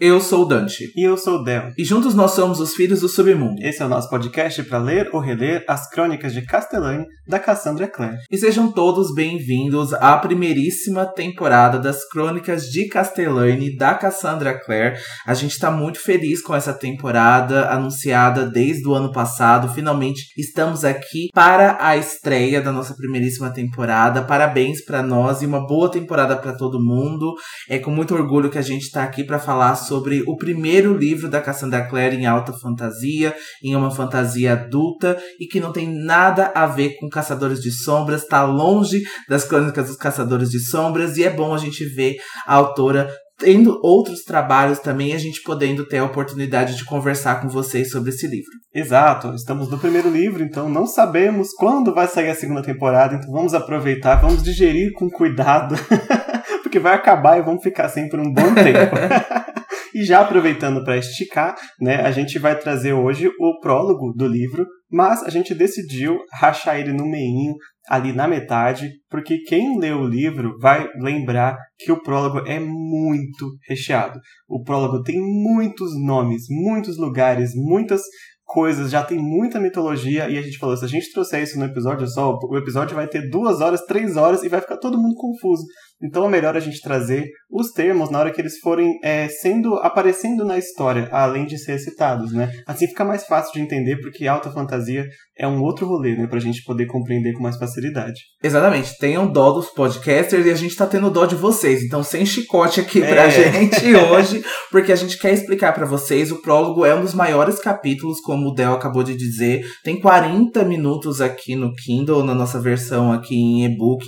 Eu sou o Dante. E eu sou o Del. E juntos nós somos os Filhos do Submundo. Esse é o nosso podcast para ler ou reler as crônicas de Castellane da Cassandra Clare. E sejam todos bem-vindos à primeiríssima temporada das crônicas de Castellane da Cassandra Clare. A gente está muito feliz com essa temporada anunciada desde o ano passado. Finalmente estamos aqui para a estreia da nossa primeiríssima temporada. Parabéns para nós e uma boa temporada para todo mundo. É com muito orgulho que a gente está aqui para falar sobre o primeiro livro da Cassandra Clare em alta fantasia, em uma fantasia adulta e que não tem nada a ver com Caçadores de Sombras, está longe das crônicas dos Caçadores de Sombras e é bom a gente ver a autora tendo outros trabalhos também, a gente podendo ter a oportunidade de conversar com vocês sobre esse livro. Exato, estamos no primeiro livro, então não sabemos quando vai sair a segunda temporada, então vamos aproveitar, vamos digerir com cuidado, porque vai acabar e vamos ficar assim por um bom tempo. E já aproveitando para esticar, né, a gente vai trazer hoje o prólogo do livro, mas a gente decidiu rachar ele no meinho, ali na metade, porque quem lê o livro vai lembrar que o prólogo é muito recheado. O prólogo tem muitos nomes, muitos lugares, muitas coisas, já tem muita mitologia, e a gente falou, se a gente trouxer isso no episódio só, o episódio vai ter duas horas, três horas, e vai ficar todo mundo confuso. Então é melhor a gente trazer os termos na hora que eles forem é, sendo aparecendo na história, além de ser citados, né? Assim fica mais fácil de entender, porque alta fantasia é um outro rolê, né? Pra gente poder compreender com mais facilidade. Exatamente. Tenham dó dos podcasters e a gente tá tendo dó de vocês. Então, sem chicote aqui pra é. gente hoje, porque a gente quer explicar para vocês. O prólogo é um dos maiores capítulos, como o Del acabou de dizer. Tem 40 minutos aqui no Kindle, na nossa versão aqui em e-book.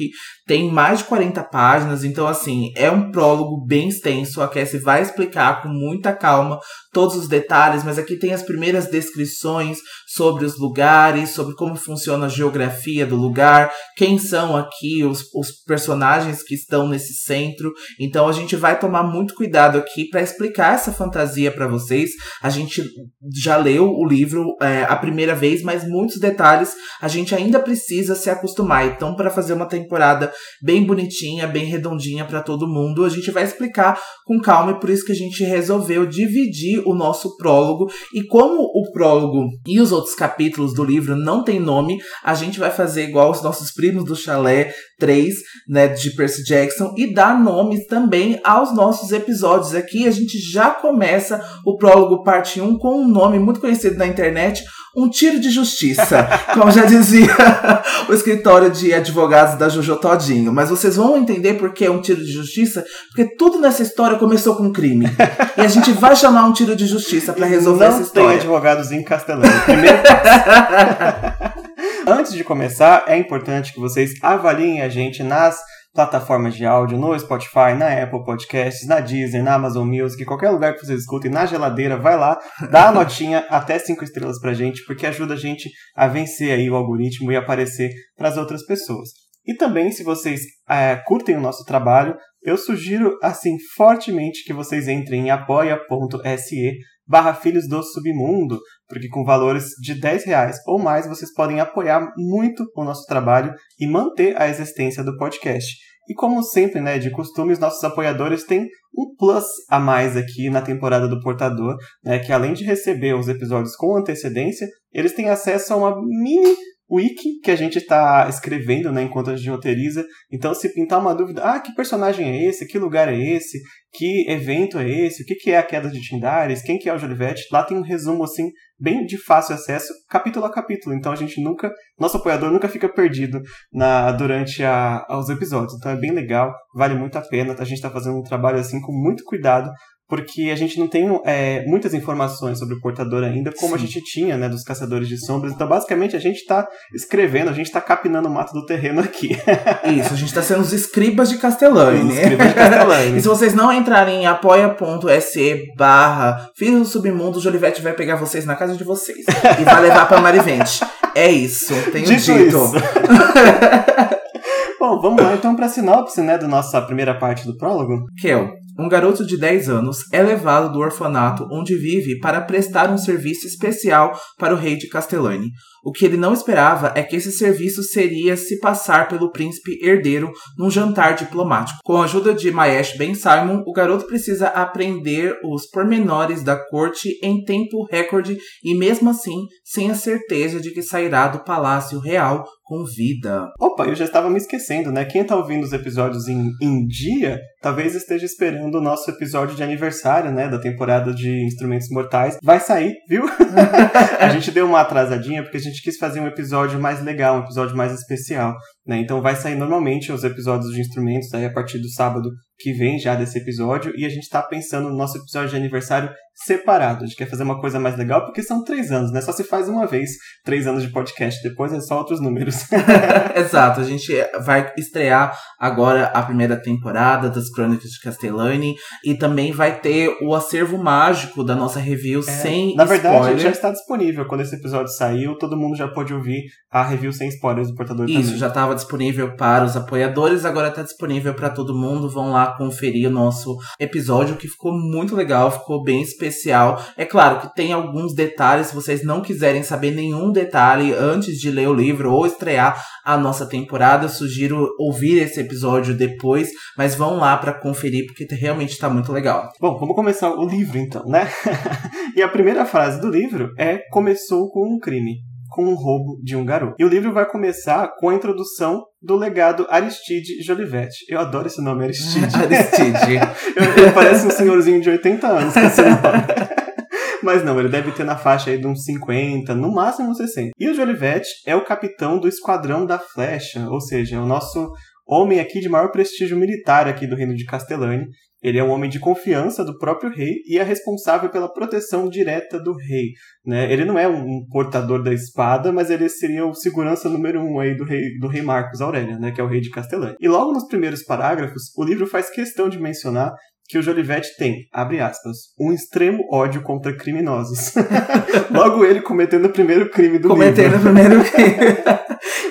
Tem mais de 40 páginas, então assim, é um prólogo bem extenso. A Cassie vai explicar com muita calma todos os detalhes, mas aqui tem as primeiras descrições sobre os lugares, sobre como funciona a geografia do lugar, quem são aqui os, os personagens que estão nesse centro. Então a gente vai tomar muito cuidado aqui para explicar essa fantasia para vocês. A gente já leu o livro é, a primeira vez, mas muitos detalhes a gente ainda precisa se acostumar. Então, para fazer uma temporada bem bonitinha, bem redondinha para todo mundo, a gente vai explicar com calma e por isso que a gente resolveu dividir o nosso prólogo. E como o prólogo e os outros capítulos do livro não tem nome, a gente vai fazer igual os nossos primos do chalé 3, né, de Percy Jackson, e dar nomes também aos nossos episódios. Aqui a gente já começa o prólogo parte 1 com um nome muito conhecido na internet, um tiro de justiça, como já dizia o escritório de advogados da Jojo Todinho. Mas vocês vão entender por que é um tiro de justiça, porque tudo nessa história começou com um crime. E a gente vai chamar um tiro de justiça para resolver Não essa história. tem advogados em Castelão. Primeiro Antes de começar, é importante que vocês avaliem a gente nas plataformas de áudio, no Spotify, na Apple Podcasts, na Disney, na Amazon Music, qualquer lugar que vocês escutem, na geladeira, vai lá, dá a notinha até 5 estrelas pra gente, porque ajuda a gente a vencer aí o algoritmo e aparecer para as outras pessoas. E também, se vocês é, curtem o nosso trabalho, eu sugiro, assim, fortemente que vocês entrem em apoia.se barra Filhos do Submundo, porque com valores de 10 reais ou mais vocês podem apoiar muito o nosso trabalho e manter a existência do podcast. E como sempre, né, de costume, os nossos apoiadores têm um plus a mais aqui na temporada do Portador, né, que além de receber os episódios com antecedência, eles têm acesso a uma mini wiki que a gente está escrevendo né, enquanto a gente roteiriza. Então, se pintar uma dúvida, ah, que personagem é esse? Que lugar é esse? Que evento é esse? O que, que é a queda de Tindares? Quem que é o Jolivete? Lá tem um resumo, assim, bem de fácil acesso, capítulo a capítulo. Então, a gente nunca, nosso apoiador nunca fica perdido na, durante a, os episódios. Então, é bem legal, vale muito a pena. A gente está fazendo um trabalho, assim, com muito cuidado porque a gente não tem é, muitas informações sobre o portador ainda, como Sim. a gente tinha, né, dos caçadores de sombras. Então, basicamente, a gente está escrevendo, a gente está capinando o mato do terreno aqui. Isso, a gente está sendo os escribas de Castellane. Os escribas de e se vocês não entrarem em apoia.se barra Filhos do Submundo, o Jolivete vai pegar vocês na casa de vocês e vai levar para Marivente. É isso, tenho dito. dito. Bom, vamos lá então para a sinopse, né, da nossa primeira parte do prólogo. Que é Um garoto de 10 anos é levado do orfanato onde vive para prestar um serviço especial para o rei de Castellani. O que ele não esperava é que esse serviço seria se passar pelo príncipe herdeiro num jantar diplomático. Com a ajuda de Maesh Ben Simon, o garoto precisa aprender os pormenores da corte em tempo recorde e mesmo assim sem a certeza de que sairá do palácio real com vida. Opa, eu já estava me esquecendo, né? Quem tá ouvindo os episódios em, em dia, talvez esteja esperando o nosso episódio de aniversário, né? Da temporada de Instrumentos Mortais. Vai sair, viu? a gente deu uma atrasadinha porque a gente quis fazer um episódio mais legal, um episódio mais especial, né? Então vai sair normalmente os episódios de instrumentos aí a partir do sábado que vem já desse episódio e a gente tá pensando no nosso episódio de aniversário separado. A gente quer fazer uma coisa mais legal porque são três anos, né? Só se faz uma vez, três anos de podcast. Depois é só outros números. Exato. A gente vai estrear agora a primeira temporada das Crônicas de Castellani e também vai ter o acervo mágico da nossa review é, sem Na verdade, spoiler. já está disponível. Quando esse episódio saiu, todo mundo já pôde ouvir a review sem spoilers do Portador Isso, também. já estava disponível para os apoiadores, agora está disponível para todo mundo. Vão lá conferir o nosso episódio que ficou muito legal, ficou bem especial. É claro que tem alguns detalhes, se vocês não quiserem saber nenhum detalhe antes de ler o livro ou estrear a nossa temporada, sugiro ouvir esse episódio depois, mas vão lá para conferir porque realmente está muito legal. Bom, vamos começar o livro então, né? e a primeira frase do livro é começou com um crime com um roubo de um garoto. E o livro vai começar com a introdução do legado Aristide Jolivet. Eu adoro esse nome, Aristide. Aristide. ele parece um senhorzinho de 80 anos com esse nome. Mas não, ele deve ter na faixa aí de uns 50, no máximo uns 60. E o Jolivet é o capitão do Esquadrão da Flecha, ou seja, é o nosso homem aqui de maior prestígio militar aqui do reino de Castellani. Ele é um homem de confiança do próprio rei e é responsável pela proteção direta do rei. Né? Ele não é um portador da espada, mas ele seria o segurança número um aí do rei, do rei Marcos Aurélio, né? que é o rei de Castelã. E logo nos primeiros parágrafos, o livro faz questão de mencionar que o Jolivet tem, abre aspas, um extremo ódio contra criminosos. Logo ele cometendo o primeiro crime do cometendo livro. Cometendo o primeiro crime.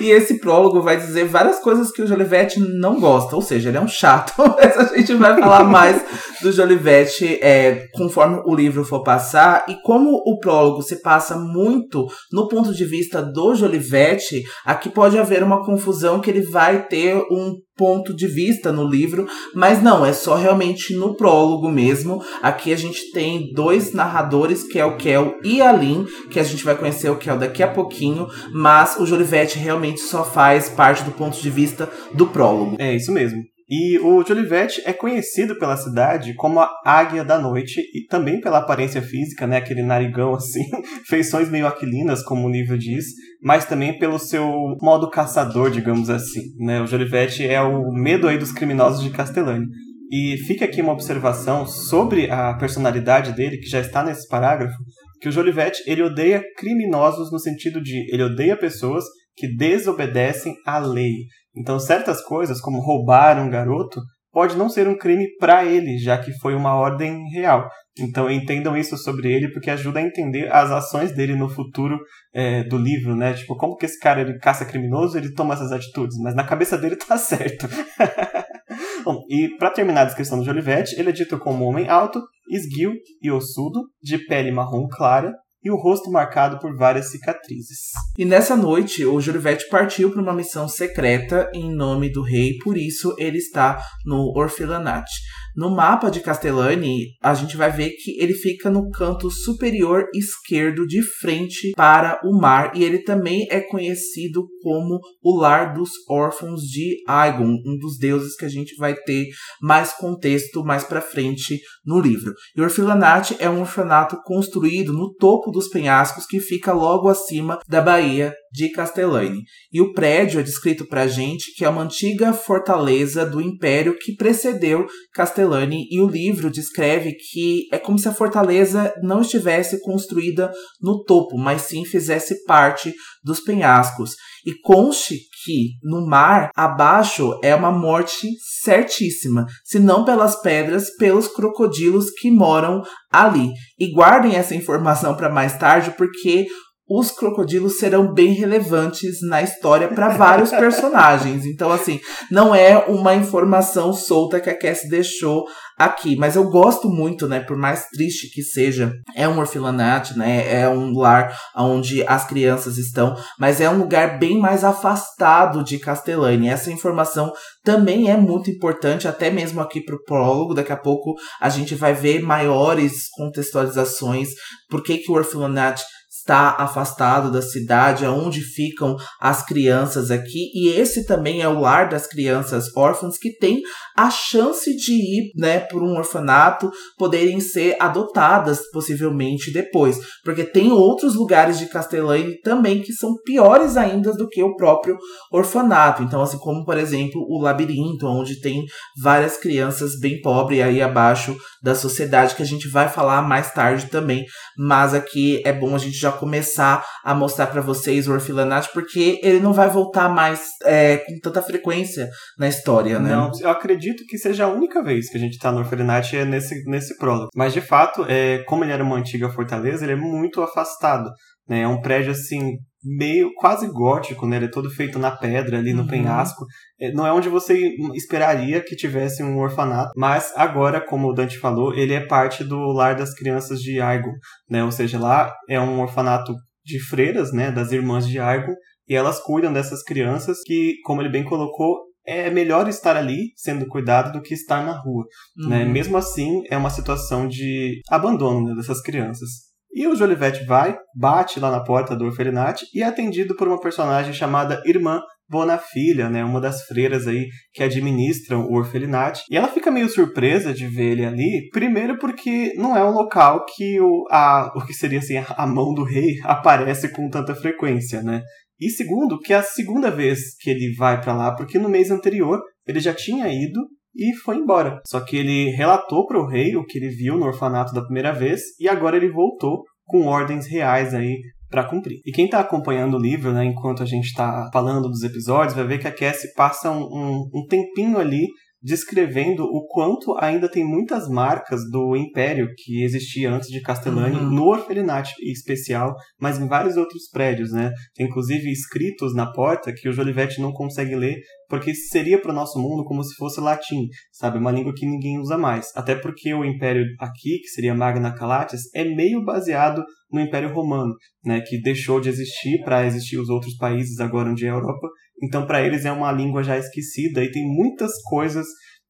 e esse prólogo vai dizer várias coisas que o Jolivet não gosta, ou seja, ele é um chato. Mas a gente vai falar mais do Jolivet é, conforme o livro for passar. E como o prólogo se passa muito no ponto de vista do Jolivet, aqui pode haver uma confusão que ele vai ter um ponto de vista no livro, mas não, é só realmente no prólogo mesmo. Aqui a gente tem dois narradores, que é o Kel e a Lin, que a gente vai conhecer o Kel daqui a pouquinho, mas o Jolivete realmente só faz parte do ponto de vista do prólogo. É isso mesmo. E o Jolivet é conhecido pela cidade como a Águia da Noite e também pela aparência física, né, aquele narigão assim, feições meio aquilinas, como o nível diz, mas também pelo seu modo caçador, digamos assim. Né? O Jolivet é o medo aí dos criminosos de Castellani. E fica aqui uma observação sobre a personalidade dele, que já está nesse parágrafo, que o Jolivet ele odeia criminosos no sentido de ele odeia pessoas que desobedecem à lei. Então, certas coisas, como roubar um garoto, pode não ser um crime para ele, já que foi uma ordem real. Então entendam isso sobre ele, porque ajuda a entender as ações dele no futuro é, do livro, né? Tipo, como que esse cara ele caça criminoso, ele toma essas atitudes, mas na cabeça dele tá certo. Bom, e para terminar a descrição do Jolivet, ele é dito como um homem alto, esguio e ossudo, de pele marrom clara, e o rosto marcado por várias cicatrizes. E nessa noite, o Jurivete partiu para uma missão secreta em nome do rei, por isso ele está no Orfilanate. No mapa de Castellani, a gente vai ver que ele fica no canto superior esquerdo, de frente para o mar, e ele também é conhecido como o lar dos órfãos de Aegon, um dos deuses que a gente vai ter mais contexto mais para frente no livro. E Orfilanate é um orfanato construído no topo dos penhascos que fica logo acima da Baía de Castellani. E o prédio é descrito para a gente que é uma antiga fortaleza do império que precedeu Castellani e o livro descreve que é como se a fortaleza não estivesse construída no topo, mas sim fizesse parte dos penhascos. E conste que no mar abaixo é uma morte certíssima, se não pelas pedras, pelos crocodilos que moram ali. E guardem essa informação para mais tarde, porque os crocodilos serão bem relevantes na história para vários personagens. Então, assim, não é uma informação solta que a Cassie deixou aqui, mas eu gosto muito, né, por mais triste que seja, é um orfanato, né, é um lar onde as crianças estão, mas é um lugar bem mais afastado de Castellani. Essa informação também é muito importante, até mesmo aqui para o prólogo. Daqui a pouco a gente vai ver maiores contextualizações, por que, que o orfanato está afastado da cidade, aonde ficam as crianças aqui, e esse também é o lar das crianças órfãs que tem a chance de ir, né, por um orfanato, poderem ser adotadas possivelmente depois, porque tem outros lugares de Castellane também que são piores ainda do que o próprio orfanato. Então, assim como por exemplo o labirinto, onde tem várias crianças bem pobres aí abaixo da sociedade que a gente vai falar mais tarde também, mas aqui é bom a gente já começar a mostrar para vocês o orfanato, porque ele não vai voltar mais é, com tanta frequência na história, né? Não, eu acredito que seja a única vez que a gente tá no orfanato é nesse, nesse prólogo. Mas de fato, é, como ele era uma antiga fortaleza, ele é muito afastado. Né? É um prédio assim meio quase gótico, né? Ele é todo feito na pedra ali no uhum. penhasco. É, não é onde você esperaria que tivesse um orfanato, mas agora, como o Dante falou, ele é parte do lar das crianças de Argon, né? Ou seja, lá é um orfanato de freiras, né, das irmãs de Argon, e elas cuidam dessas crianças que, como ele bem colocou, é melhor estar ali sendo cuidado do que estar na rua, né? uhum. né? Mesmo assim, é uma situação de abandono né, dessas crianças. E o Jolivete vai, bate lá na porta do orfelinato e é atendido por uma personagem chamada Irmã Bonafilha, né, uma das freiras aí que administram o orfelinato. E ela fica meio surpresa de ver ele ali, primeiro porque não é um local que o, a, o que seria assim, a mão do rei aparece com tanta frequência, né? E segundo, que é a segunda vez que ele vai para lá, porque no mês anterior ele já tinha ido e foi embora. Só que ele relatou para o rei o que ele viu no orfanato da primeira vez e agora ele voltou com ordens reais aí para cumprir. E quem está acompanhando o livro, né, enquanto a gente está falando dos episódios, vai ver que a Cassie passa um, um, um tempinho ali descrevendo o quanto ainda tem muitas marcas do império que existia antes de Castellani uhum. no orfelinato em especial, mas em vários outros prédios, né? Tem inclusive escritos na porta que o Jolivete não consegue ler porque seria para o nosso mundo como se fosse latim, sabe? Uma língua que ninguém usa mais. Até porque o império aqui, que seria Magna Calates, é meio baseado no Império Romano, né? Que deixou de existir para existir os outros países agora onde é a Europa então, para eles é uma língua já esquecida e tem muitas coisas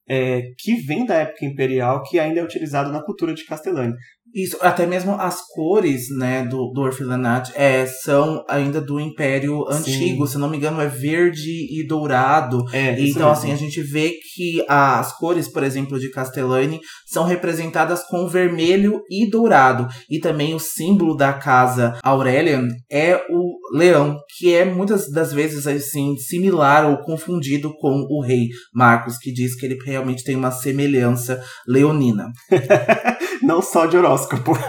é, que vêm da época imperial que ainda é utilizado na cultura de Castelânia. Isso, até mesmo as cores, né, do, do orfelanato é, são ainda do Império Antigo, Sim. se não me engano, é verde e dourado. É, então, assim, a gente vê que as cores, por exemplo, de Castellani são representadas com vermelho e dourado. E também o símbolo da casa Aurelian é o leão, que é muitas das vezes, assim, similar ou confundido com o rei Marcos, que diz que ele realmente tem uma semelhança leonina. não só de horóscopo.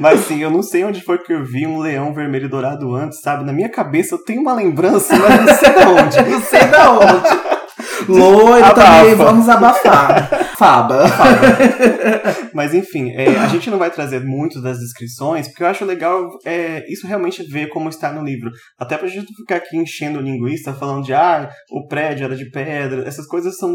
Mas sim, eu não sei onde foi que eu vi um leão vermelho e dourado antes, sabe? Na minha cabeça eu tenho uma lembrança, mas não sei de onde. não sei de onde. Loiro também, vamos abafar. Faba. Faba. Mas enfim, é, a gente não vai trazer muito das descrições, porque eu acho legal é, isso realmente ver como está no livro. Até pra gente não ficar aqui enchendo linguista, falando de ah, o prédio era de pedra. Essas coisas são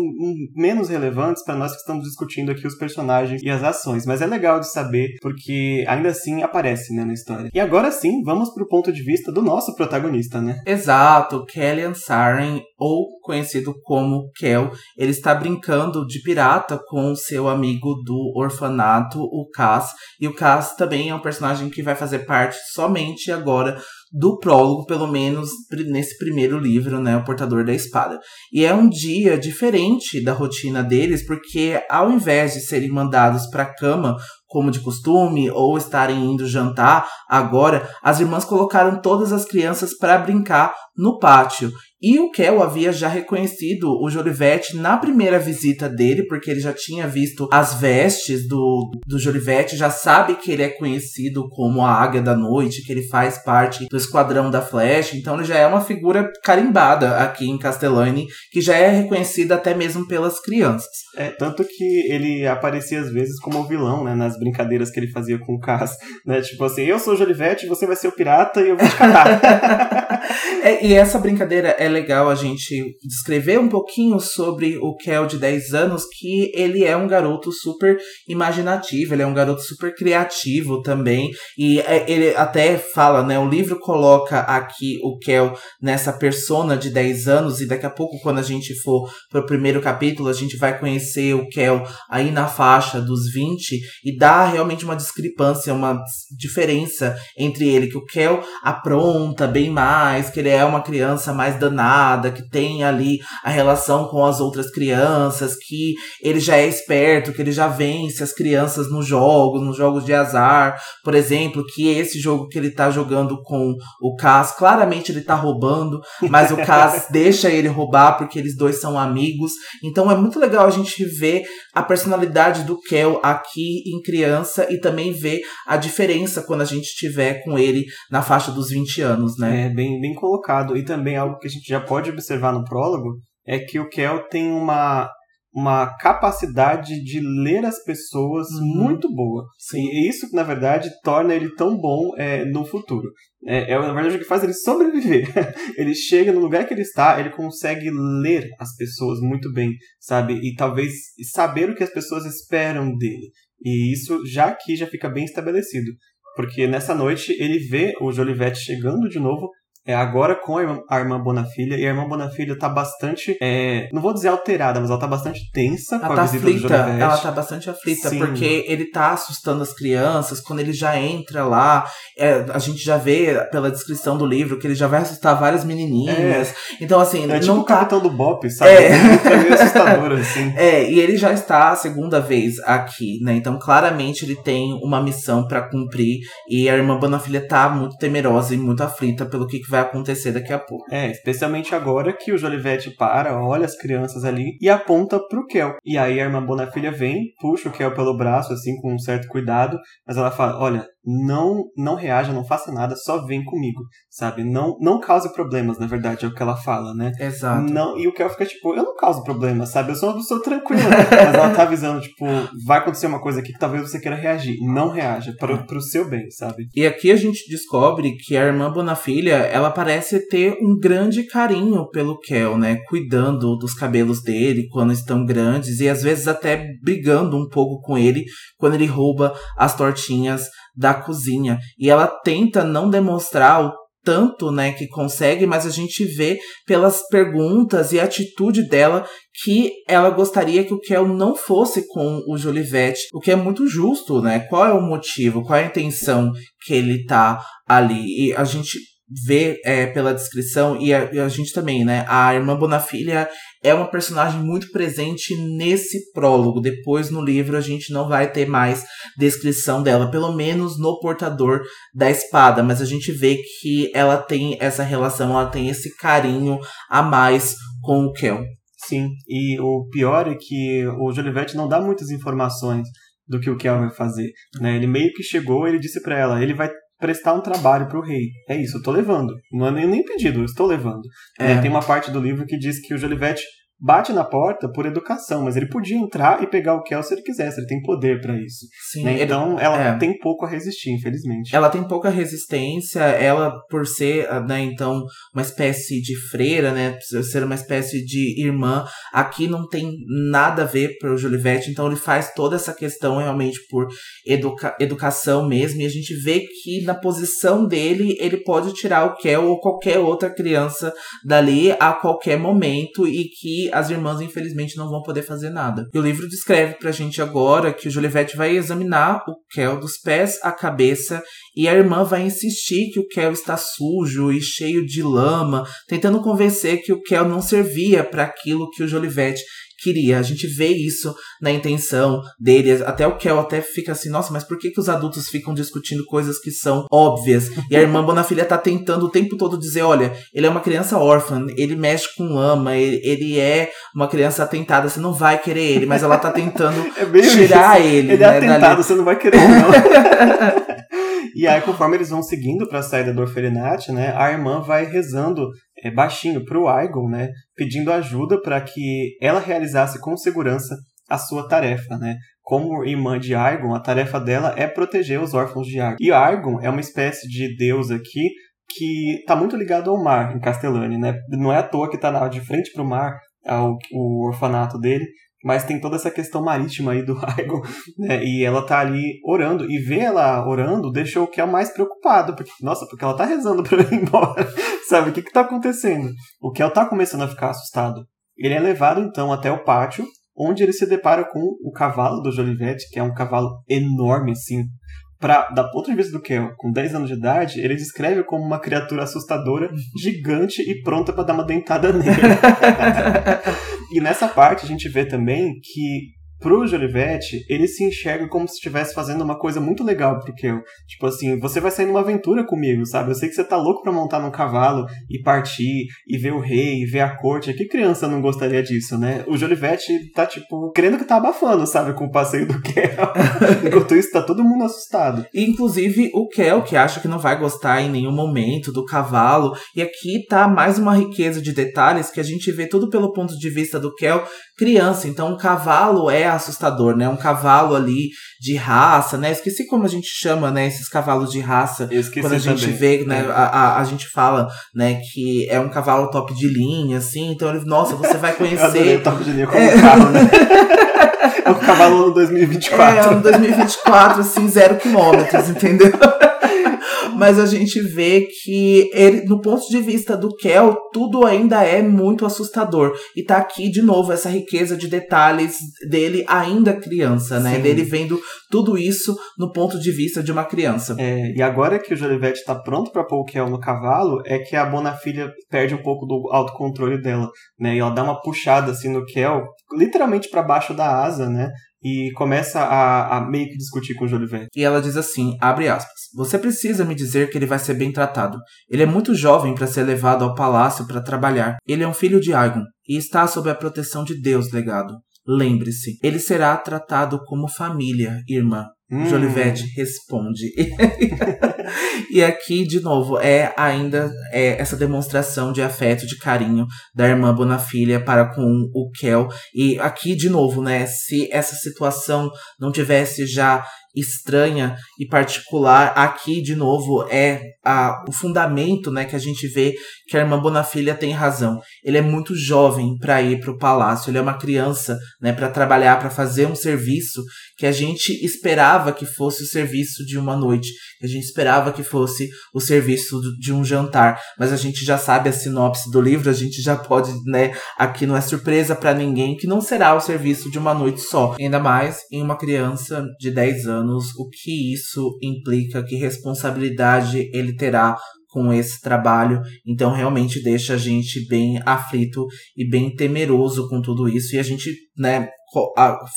menos relevantes para nós que estamos discutindo aqui os personagens e as ações. Mas é legal de saber, porque ainda assim aparece né, na história. E agora sim, vamos pro ponto de vista do nosso protagonista, né? Exato, Kellyan Saren, ou conhecido como Kel, ele está brincando de pirata com seu amigo do orfanato, o Cass. E o Cass também é um personagem que vai fazer parte somente agora do prólogo, pelo menos nesse primeiro livro, né, O Portador da Espada. E é um dia diferente da rotina deles, porque ao invés de serem mandados para a cama como de costume ou estarem indo jantar, agora as irmãs colocaram todas as crianças para brincar no pátio. E o Kel havia já reconhecido o Jolivete na primeira visita dele, porque ele já tinha visto as vestes do, do Jolivete, já sabe que ele é conhecido como a Águia da Noite, que ele faz parte do Esquadrão da Flash. Então ele já é uma figura carimbada aqui em Castellani, que já é reconhecida até mesmo pelas crianças. É, tanto que ele aparecia às vezes como vilão, né? Nas brincadeiras que ele fazia com o Cass, né? Tipo assim, eu sou o Jolivete, você vai ser o pirata e eu vou te catar. é, e essa brincadeira é legal a gente descrever um pouquinho sobre o Kel de 10 anos, que ele é um garoto super imaginativo, ele é um garoto super criativo também. E é, ele até fala, né? O livro coloca aqui o Kel nessa persona de 10 anos, e daqui a pouco, quando a gente for pro primeiro capítulo, a gente vai conhecer o Kel aí na faixa dos 20 e dá realmente uma discrepância, uma diferença entre ele, que o Kel apronta bem mais, que ele é uma criança mais danada, que tem ali a relação com as outras crianças, que ele já é esperto, que ele já vence as crianças nos jogos, nos jogos de azar, por exemplo, que esse jogo que ele tá jogando com o Cass, claramente ele tá roubando, mas o Cass deixa ele roubar porque eles dois são amigos. Então é muito legal a gente ver a personalidade do Kel aqui em criança e também ver a diferença quando a gente tiver com ele na faixa dos 20 anos, né? É bem, bem colocado. E também algo que a gente já pode observar no prólogo é que o Kel tem uma uma capacidade de ler as pessoas uhum. muito boa. Sim. E isso, na verdade, torna ele tão bom é, no futuro. É, é, na verdade, o que faz ele sobreviver. ele chega no lugar que ele está, ele consegue ler as pessoas muito bem, sabe? E talvez saber o que as pessoas esperam dele. E isso já aqui já fica bem estabelecido. Porque nessa noite ele vê o Jolivete chegando de novo é, agora com a irmã, a irmã Bonafilha, e a irmã Bonafilha tá bastante, é, não vou dizer alterada, mas ela tá bastante tensa ela com tá a visita aflita, do Jolivete. Ela tá bastante aflita, Sim. porque ele tá assustando as crianças, quando ele já entra lá, é, a gente já vê pela descrição do livro que ele já vai assustar várias menininhas. Então, assim, É não tipo o tá... capitão do Bop, sabe? É. É meio assustador, assim. É, e ele já está a segunda vez aqui, né? Então, claramente, ele tem uma missão pra cumprir. E a irmã Bonafilha tá muito temerosa e muito aflita pelo que, que vai acontecer daqui a pouco. É, especialmente agora que o Jolivete para, olha as crianças ali e aponta pro Kel. E aí a irmã Bonafilha vem, puxa o Kel pelo braço, assim, com um certo cuidado, mas ela fala: olha, não não reaja, não faça nada, só vem comigo, sabe? Não não cause problemas, na verdade, é o que ela fala, né? Exato. Não, e o Kel fica tipo, eu não causo problemas, sabe? Eu sou uma pessoa tranquila. Mas ela tá avisando, tipo, vai acontecer uma coisa aqui que talvez você queira reagir. Não reaja, pro, pro seu bem, sabe? E aqui a gente descobre que a irmã Bonafilha, ela parece ter um grande carinho pelo Kel, né? Cuidando dos cabelos dele quando estão grandes e às vezes até brigando um pouco com ele quando ele rouba as tortinhas da cozinha. E ela tenta não demonstrar o tanto, né, que consegue, mas a gente vê pelas perguntas e atitude dela que ela gostaria que o Kel não fosse com o Jolivete, o que é muito justo, né? Qual é o motivo, qual é a intenção que ele tá ali? E a gente vê é, pela descrição, e a, e a gente também, né? A irmã Bonafilha é uma personagem muito presente nesse prólogo. Depois no livro a gente não vai ter mais descrição dela, pelo menos no portador da espada, mas a gente vê que ela tem essa relação, ela tem esse carinho a mais com o Kel. Sim, e o pior é que o Jolivete não dá muitas informações do que o Kel vai fazer. Né? Ele meio que chegou, ele disse para ela, ele vai prestar um trabalho pro rei. É isso, eu tô levando. Não é nem, nem pedido, eu estou levando. É. É, tem uma parte do livro que diz que o Jolivete bate na porta por educação, mas ele podia entrar e pegar o Kel se ele quisesse, ele tem poder para isso. Sim, né? ele- Então ela é. tem pouco a resistir, infelizmente. Ela tem pouca resistência, ela por ser, né, então, uma espécie de freira, né, ser uma espécie de irmã, aqui não tem nada a ver pro Jolivete, então ele faz toda essa questão realmente por educa educação mesmo, e a gente vê que na posição dele, ele pode tirar o Kel ou qualquer outra criança dali a qualquer momento, e que as irmãs, infelizmente, não vão poder fazer nada. E o livro descreve pra gente agora que o Jolivete vai examinar o Kel dos pés à cabeça e a irmã vai insistir que o Kel está sujo e cheio de lama, tentando convencer que o Kel não servia para aquilo que o Jolivete queria. A gente vê isso na intenção dele. Até o Kel até fica assim, nossa, mas por que, que os adultos ficam discutindo coisas que são óbvias? E a irmã Bonafilha tá tentando o tempo todo dizer, olha, ele é uma criança órfã, ele mexe com lama, ele, ele é uma criança atentada, você não vai querer ele, mas ela tá tentando É tirar isso. ele, Ele né, é atentado, dali. você não vai querer, não. E aí, conforme eles vão seguindo para a saída do orfelinato, né, a irmã vai rezando é, baixinho para o Aigon, né, pedindo ajuda para que ela realizasse com segurança a sua tarefa, né? Como irmã de Argon, a tarefa dela é proteger os órfãos de Argon. E Argon é uma espécie de deus aqui que está muito ligado ao mar em Castellani, né? Não é à toa que está de frente para o mar, ao, o orfanato dele, mas tem toda essa questão marítima aí do Argon, né? E ela tá ali orando, e ver ela orando deixou o Kel mais preocupado, porque, nossa, porque ela tá rezando para ir embora, sabe? O que que tá acontecendo? O Kel tá começando a ficar assustado. Ele é levado então até o pátio, onde ele se depara com o cavalo do Jolivete, que é um cavalo enorme, assim. Pra, da ponto de vista do Kel, com 10 anos de idade, ele descreve como uma criatura assustadora, gigante e pronta para dar uma dentada nele. E nessa parte a gente vê também que pro Jolivete, ele se enxerga como se estivesse fazendo uma coisa muito legal pro Kel. Tipo assim, você vai sair numa aventura comigo, sabe? Eu sei que você tá louco pra montar num cavalo e partir e ver o rei e ver a corte. Que criança não gostaria disso, né? O Jolivete tá, tipo, querendo que tá abafando, sabe? Com o passeio do Kel. Enquanto isso, tá todo mundo assustado. Inclusive o Kel, que acha que não vai gostar em nenhum momento do cavalo. E aqui tá mais uma riqueza de detalhes que a gente vê tudo pelo ponto de vista do Kel criança. Então, um cavalo é assustador, né? Um cavalo ali de raça, né? Esqueci como a gente chama, né? Esses cavalos de raça. Eu esqueci Quando a gente também. vê, né? É. A, a, a gente fala, né? Que é um cavalo top de linha, assim. Então, ele, nossa, você vai Eu adorei o conhecer. Top de Linha como um carro, né? é o cavalo no 2024. É, um 2024, assim, zero quilômetros, entendeu? Mas a gente vê que ele, no ponto de vista do Kel, tudo ainda é muito assustador. E tá aqui de novo essa riqueza de detalhes dele ainda criança, né? Sim. Dele vendo tudo isso no ponto de vista de uma criança. É, e agora que o Jolivete tá pronto pra pôr o Kel no cavalo, é que a Bonafilha perde um pouco do autocontrole dela, né? E ela dá uma puxada assim no Kel, literalmente pra baixo da asa, né? E começa a, a meio que discutir com o Jolivete. E ela diz assim, abre aspas, você precisa me dizer que ele vai ser bem tratado. Ele é muito jovem para ser levado ao palácio para trabalhar. Ele é um filho de Argon e está sob a proteção de Deus, legado. Lembre-se, ele será tratado como família, irmã. Hum. Jolivete responde. e aqui, de novo, é ainda é, essa demonstração de afeto, de carinho da irmã Bonafilha para com o Kel. E aqui, de novo, né? Se essa situação não tivesse já estranha e particular, aqui, de novo, é a, o fundamento, né? Que a gente vê que a irmã Bonafilha tem razão. Ele é muito jovem para ir para o palácio. Ele é uma criança, né? Para trabalhar, para fazer um serviço que a gente esperava que fosse o serviço de uma noite, que a gente esperava que fosse o serviço de um jantar, mas a gente já sabe a sinopse do livro, a gente já pode, né, aqui não é surpresa pra ninguém que não será o serviço de uma noite só. Ainda mais em uma criança de 10 anos, o que isso implica, que responsabilidade ele terá com esse trabalho, então realmente deixa a gente bem aflito e bem temeroso com tudo isso, e a gente, né,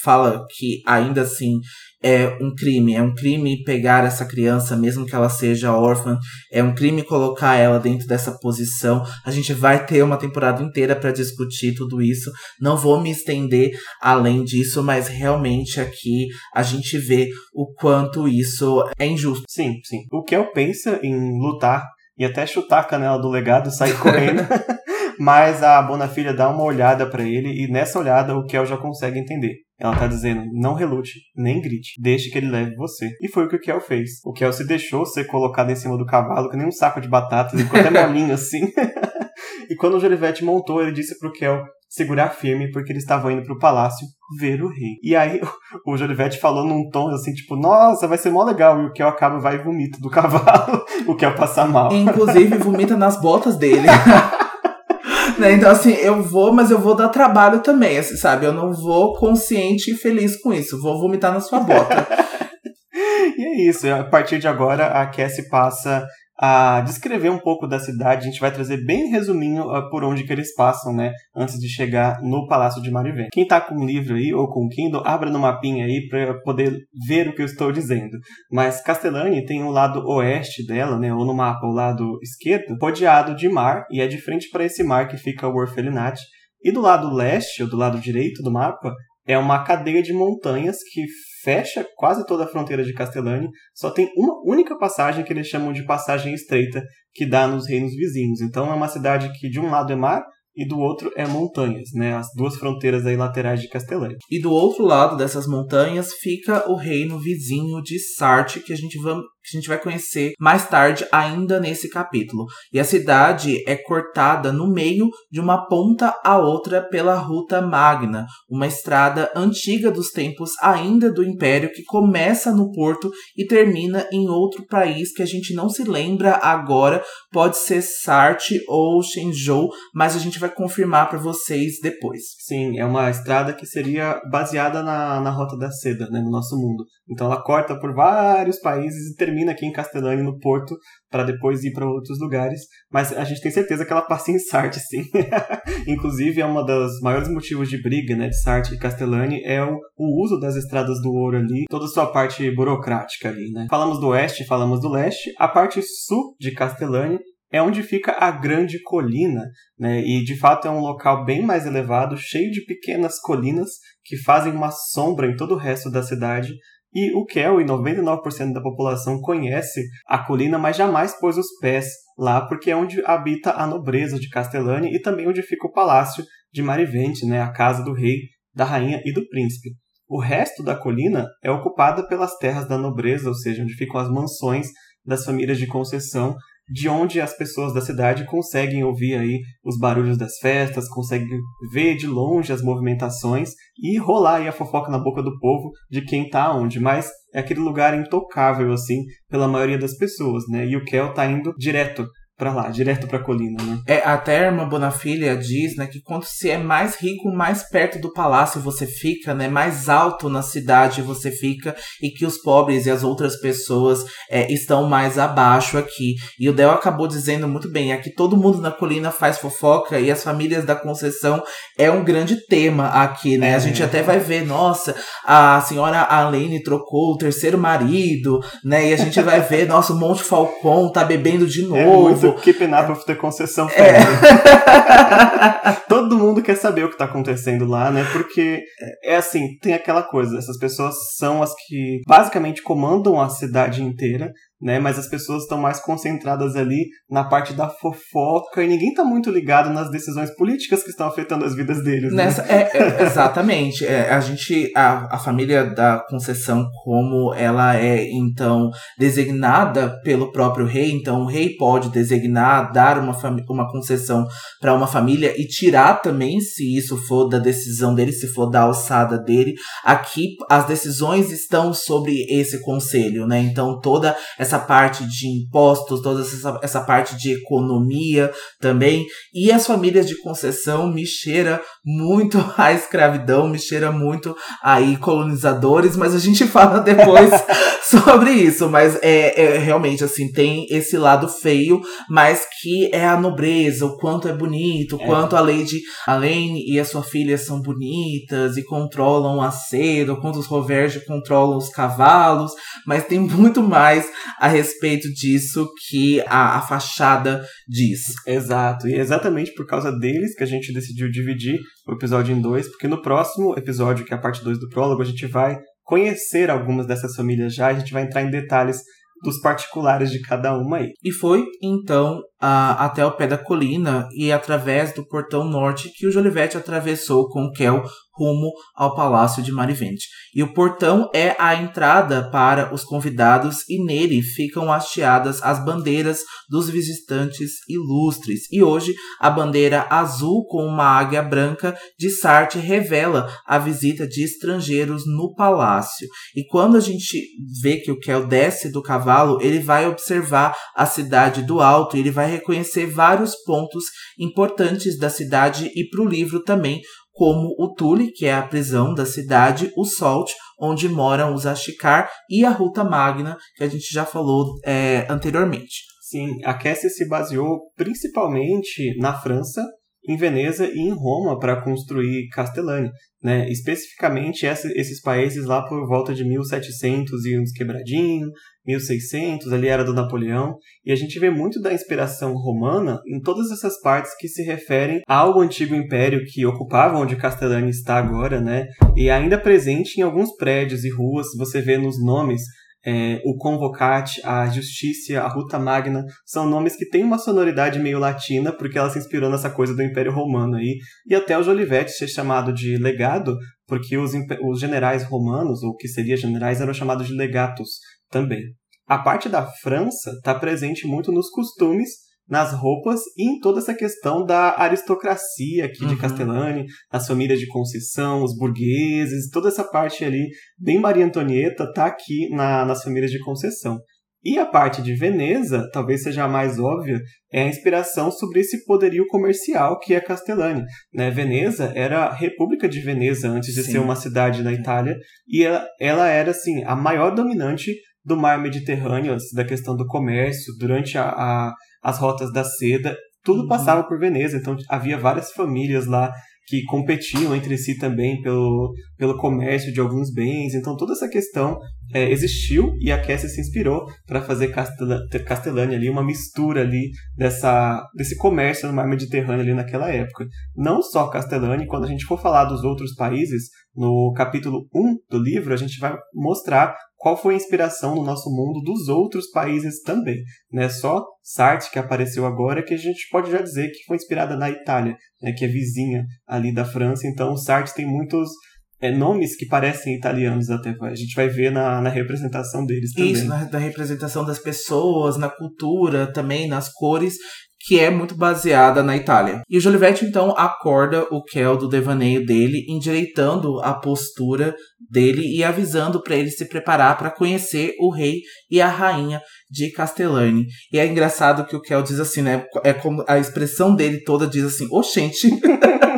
fala que ainda assim é um crime, é um crime pegar essa criança, mesmo que ela seja órfã, é um crime colocar ela dentro dessa posição. A gente vai ter uma temporada inteira para discutir tudo isso. Não vou me estender além disso, mas realmente aqui a gente vê o quanto isso é injusto. Sim, sim. O Kel pensa em lutar e até chutar a canela do legado e sair correndo. Mas a Bonafilha dá uma olhada pra ele e nessa olhada o Kel já consegue entender. Ela tá dizendo: não relute, nem grite, deixe que ele leve você. E foi o que o Kel fez. O Kel se deixou ser colocado em cima do cavalo, que nem um saco de batatas, ele ficou até molinho assim. e quando o Jolivete montou, ele disse pro Kel segurar firme, porque eles estavam indo pro palácio ver o rei. E aí o Jolivete falou num tom assim, tipo, nossa, vai ser mó legal. E o Kel acaba e vai e vomita do cavalo. o Kel passa mal. Inclusive, vomita nas botas dele. Né, Então, assim, eu vou, mas eu vou dar trabalho também, assim, sabe? Eu não vou consciente e feliz com isso. Vou vomitar na sua bota. E é isso. A partir de agora, a Cassie passa a descrever um pouco da cidade. A gente vai trazer bem resuminho ah, por onde que eles passam, né? Antes de chegar no Palácio de Mariven. Quem tá com o livro aí, ou com o Kindle, abra no mapinha aí para poder ver o que eu estou dizendo. Mas Castellani tem o lado oeste dela, né? Ou no mapa, o lado esquerdo, rodeado de mar. E é de frente para esse mar que fica o Orfelinat. E do lado leste, ou do lado direito do mapa, é uma cadeia de montanhas que fecha quase toda a fronteira de Castellani. Só tem uma única passagem que eles chamam de passagem estreita, que dá nos reinos vizinhos. Então é uma cidade que de um lado é mar e do outro é montanhas, né? As duas fronteiras aí laterais de Castelândia. E do outro lado dessas montanhas fica o reino vizinho de Sartre, que a gente vai, que a gente vai conhecer mais tarde ainda nesse capítulo. E a cidade é cortada no meio de uma ponta a outra pela Ruta Magna, uma estrada antiga dos tempos ainda do Império que começa no porto e termina em outro país que a gente não se lembra agora, pode ser Sartre ou Shenzhou, mas a gente vai confirmar para vocês depois. Sim, é uma estrada que seria baseada na, na Rota da Seda, né, no nosso mundo. Então ela corta por vários países e termina aqui em Castellani, no Porto, para depois ir para outros lugares. Mas a gente tem certeza que ela passa em Sartre, sim. Inclusive, é uma dos maiores motivos de briga né, de Sartre e Castellani é o, o uso das estradas do ouro ali, toda a sua parte burocrática ali. Né? Falamos do oeste, falamos do leste. A parte sul de Castellani é onde fica a Grande Colina, né? E de fato é um local bem mais elevado, cheio de pequenas colinas que fazem uma sombra em todo o resto da cidade. E o Kel e 99% da população conhece a colina, mas jamais pôs os pés lá, porque é onde habita a nobreza de Castellani e também onde fica o palácio de Marivente, né? A casa do rei, da rainha e do príncipe. O resto da colina é ocupada pelas terras da nobreza, ou seja, onde ficam as mansões das famílias de concessão de onde as pessoas da cidade conseguem ouvir aí os barulhos das festas, conseguem ver de longe as movimentações e rolar aí a fofoca na boca do povo de quem tá onde, mas é aquele lugar intocável assim pela maioria das pessoas, né? E o Kel tá indo direto para lá, direto para a colina, né? É, até a irmã Bonafilha diz, né, que quanto se é mais rico, mais perto do palácio você fica, né, mais alto na cidade você fica e que os pobres e as outras pessoas é, estão mais abaixo aqui. E o Del acabou dizendo muito bem, aqui todo mundo na colina faz fofoca e as famílias da Conceição é um grande tema aqui, né? É. A gente até vai ver, nossa, a senhora Alene trocou o terceiro marido, né? E a gente vai ver, nossa, o Monte Falcon tá bebendo de é novo. É Keeping Up with the Conceição é. Todo mundo quer saber o que tá acontecendo lá, né? Porque é assim, tem aquela coisa, essas pessoas são as que basicamente comandam a cidade inteira, né? Mas as pessoas estão mais concentradas ali na parte da fofoca e ninguém tá muito ligado nas decisões políticas que estão afetando as vidas deles. Né? É, é, exatamente. É, a gente, a, a família da Conceição, como ela é então designada pelo próprio rei, então o rei pode designar, dar uma, uma concessão para uma família e tirar também, se isso for da decisão dele, se for da alçada dele. Aqui as decisões estão sobre esse conselho, né? Então toda essa essa parte de impostos, toda essa, essa parte de economia também. E as famílias de concessão me cheira muito a escravidão, me cheira muito aí colonizadores, mas a gente fala depois sobre isso. Mas é, é realmente assim, tem esse lado feio, mas que é a nobreza, o quanto é bonito, o é. quanto a Lady Alene e a sua filha são bonitas e controlam a seda, o quanto os Roverge controlam os cavalos, mas tem muito mais a respeito disso que a, a fachada diz. Exato, e é exatamente por causa deles que a gente decidiu dividir o episódio em dois, porque no próximo episódio, que é a parte 2 do prólogo, a gente vai conhecer algumas dessas famílias já, a gente vai entrar em detalhes dos particulares de cada uma aí. E foi então a, até o pé da colina e através do portão norte que o Jolivete atravessou com Kel rumo ao Palácio de Marivente. E o portão é a entrada para os convidados e nele ficam hasteadas as bandeiras dos visitantes ilustres. E hoje a bandeira azul com uma águia branca de Sarte revela a visita de estrangeiros no palácio. E quando a gente vê que o Kel desce do cavalo, ele vai observar a cidade do alto, ele vai reconhecer vários pontos importantes da cidade e para o livro também como o Tule, que é a prisão da cidade, o Salt, onde moram os Ashikar, e a Ruta Magna, que a gente já falou é, anteriormente. Sim, a Cassie se baseou principalmente na França, em Veneza e em Roma para construir Castellani, né? Especificamente esses países lá por volta de 1700 e uns quebradinho, 1600, ali era do Napoleão, e a gente vê muito da inspiração romana em todas essas partes que se referem ao antigo império que ocupava onde Castellani está agora, né? E ainda presente em alguns prédios e ruas, você vê nos nomes é, o Convocate, a Justiça, a Ruta Magna, são nomes que têm uma sonoridade meio latina, porque ela se inspirou nessa coisa do Império Romano aí, e até o Jolivet ser chamado de legado, porque os, os generais romanos, ou que seriam generais, eram chamados de legatos também. A parte da França está presente muito nos costumes nas roupas e em toda essa questão da aristocracia aqui de uhum. Castellani, as famílias de concessão, os burgueses, toda essa parte ali, bem Maria Antonieta, tá aqui na, nas famílias de concessão. E a parte de Veneza, talvez seja a mais óbvia, é a inspiração sobre esse poderio comercial que é Castellani. Né? Veneza era a República de Veneza antes de Sim. ser uma cidade na Itália, e ela, ela era assim a maior dominante do mar Mediterrâneo, da questão do comércio, durante a, a as rotas da seda, tudo uhum. passava por Veneza, então havia várias famílias lá que competiam entre si também pelo, pelo comércio de alguns bens. Então toda essa questão é, existiu e a Cassie se inspirou para fazer Castellani ali, uma mistura ali dessa, desse comércio no mar Mediterrâneo ali naquela época. Não só Castellani, quando a gente for falar dos outros países, no capítulo 1 do livro, a gente vai mostrar qual foi a inspiração no nosso mundo dos outros países também. Não é só Sartre que apareceu agora que a gente pode já dizer que foi inspirada na Itália, né, que é vizinha ali da França. Então, Sartre tem muitos é, nomes que parecem italianos até. A gente vai ver na, na representação deles também. Isso, na, na representação das pessoas, na cultura também, nas cores que é muito baseada na Itália. E o Jolivet então acorda o Kel do devaneio dele, endireitando a postura dele e avisando para ele se preparar para conhecer o rei e a rainha de Castellani. E é engraçado que o Kel diz assim, né? É como a expressão dele toda diz assim: "Oxente".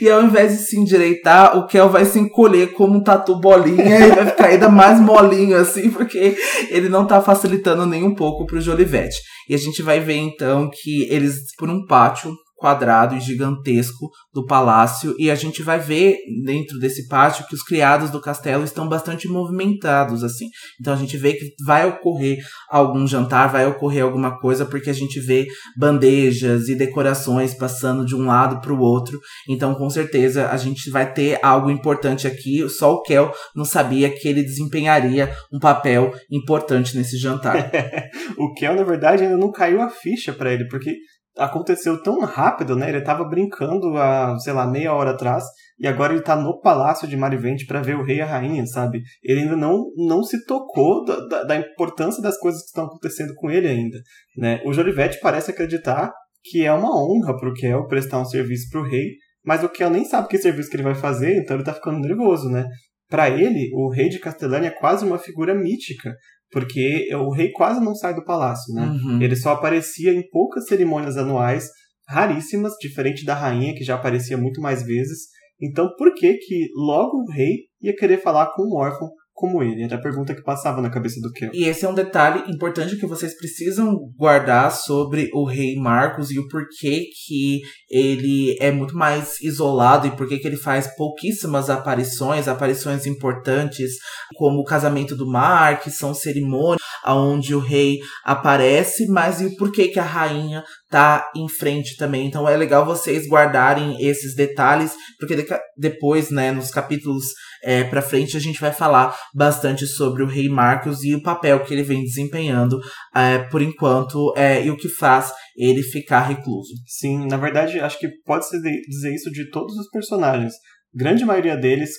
E ao invés de se endireitar, o Kel vai se encolher como um tatu bolinha e vai ficar ainda mais molinho, assim, porque ele não tá facilitando nem um pouco pro Jolivete. E a gente vai ver então que eles, por um pátio, quadrado e gigantesco do palácio e a gente vai ver dentro desse pátio que os criados do castelo estão bastante movimentados assim. Então a gente vê que vai ocorrer algum jantar, vai ocorrer alguma coisa porque a gente vê bandejas e decorações passando de um lado para o outro. Então com certeza a gente vai ter algo importante aqui. Só o Kel não sabia que ele desempenharia um papel importante nesse jantar. o Kel na verdade ainda não caiu a ficha para ele porque aconteceu tão rápido, né? Ele tava brincando há, sei lá, meia hora atrás e agora ele tá no palácio de Marivente para ver o rei e a rainha, sabe? Ele ainda não, não se tocou da, da, da, importância das coisas que estão acontecendo com ele ainda, né? O Jolivete parece acreditar que é uma honra pro Kel prestar um serviço pro rei, mas o Kel nem sabe que serviço que ele vai fazer, então ele tá ficando nervoso, né? Para ele, o rei de Castelânia é quase uma figura mítica, porque o rei quase não sai do palácio, né? Uhum. Ele só aparecia em poucas cerimônias anuais, raríssimas, diferente da rainha, que já aparecia muito mais vezes. Então, por que que logo o rei ia querer falar com um órfão como ele? Era a pergunta que passava na cabeça do Kel. E esse é um detalhe importante que vocês precisam guardar sobre o rei Marcos e o porquê que ele é muito mais isolado e porquê que ele faz pouquíssimas aparições, aparições importantes, como o casamento do Mar, que são cerimônias onde o rei aparece, mas e o porquê que a rainha tá em frente também. Então é legal vocês guardarem esses detalhes, porque depois, né, nos capítulos é, para frente a gente vai falar bastante sobre o rei Marcos e o papel que ele vem desempenhando é, por enquanto é, e o que faz ele ficar recluso. Sim, na verdade acho que pode-se dizer isso de todos os personagens. Grande maioria deles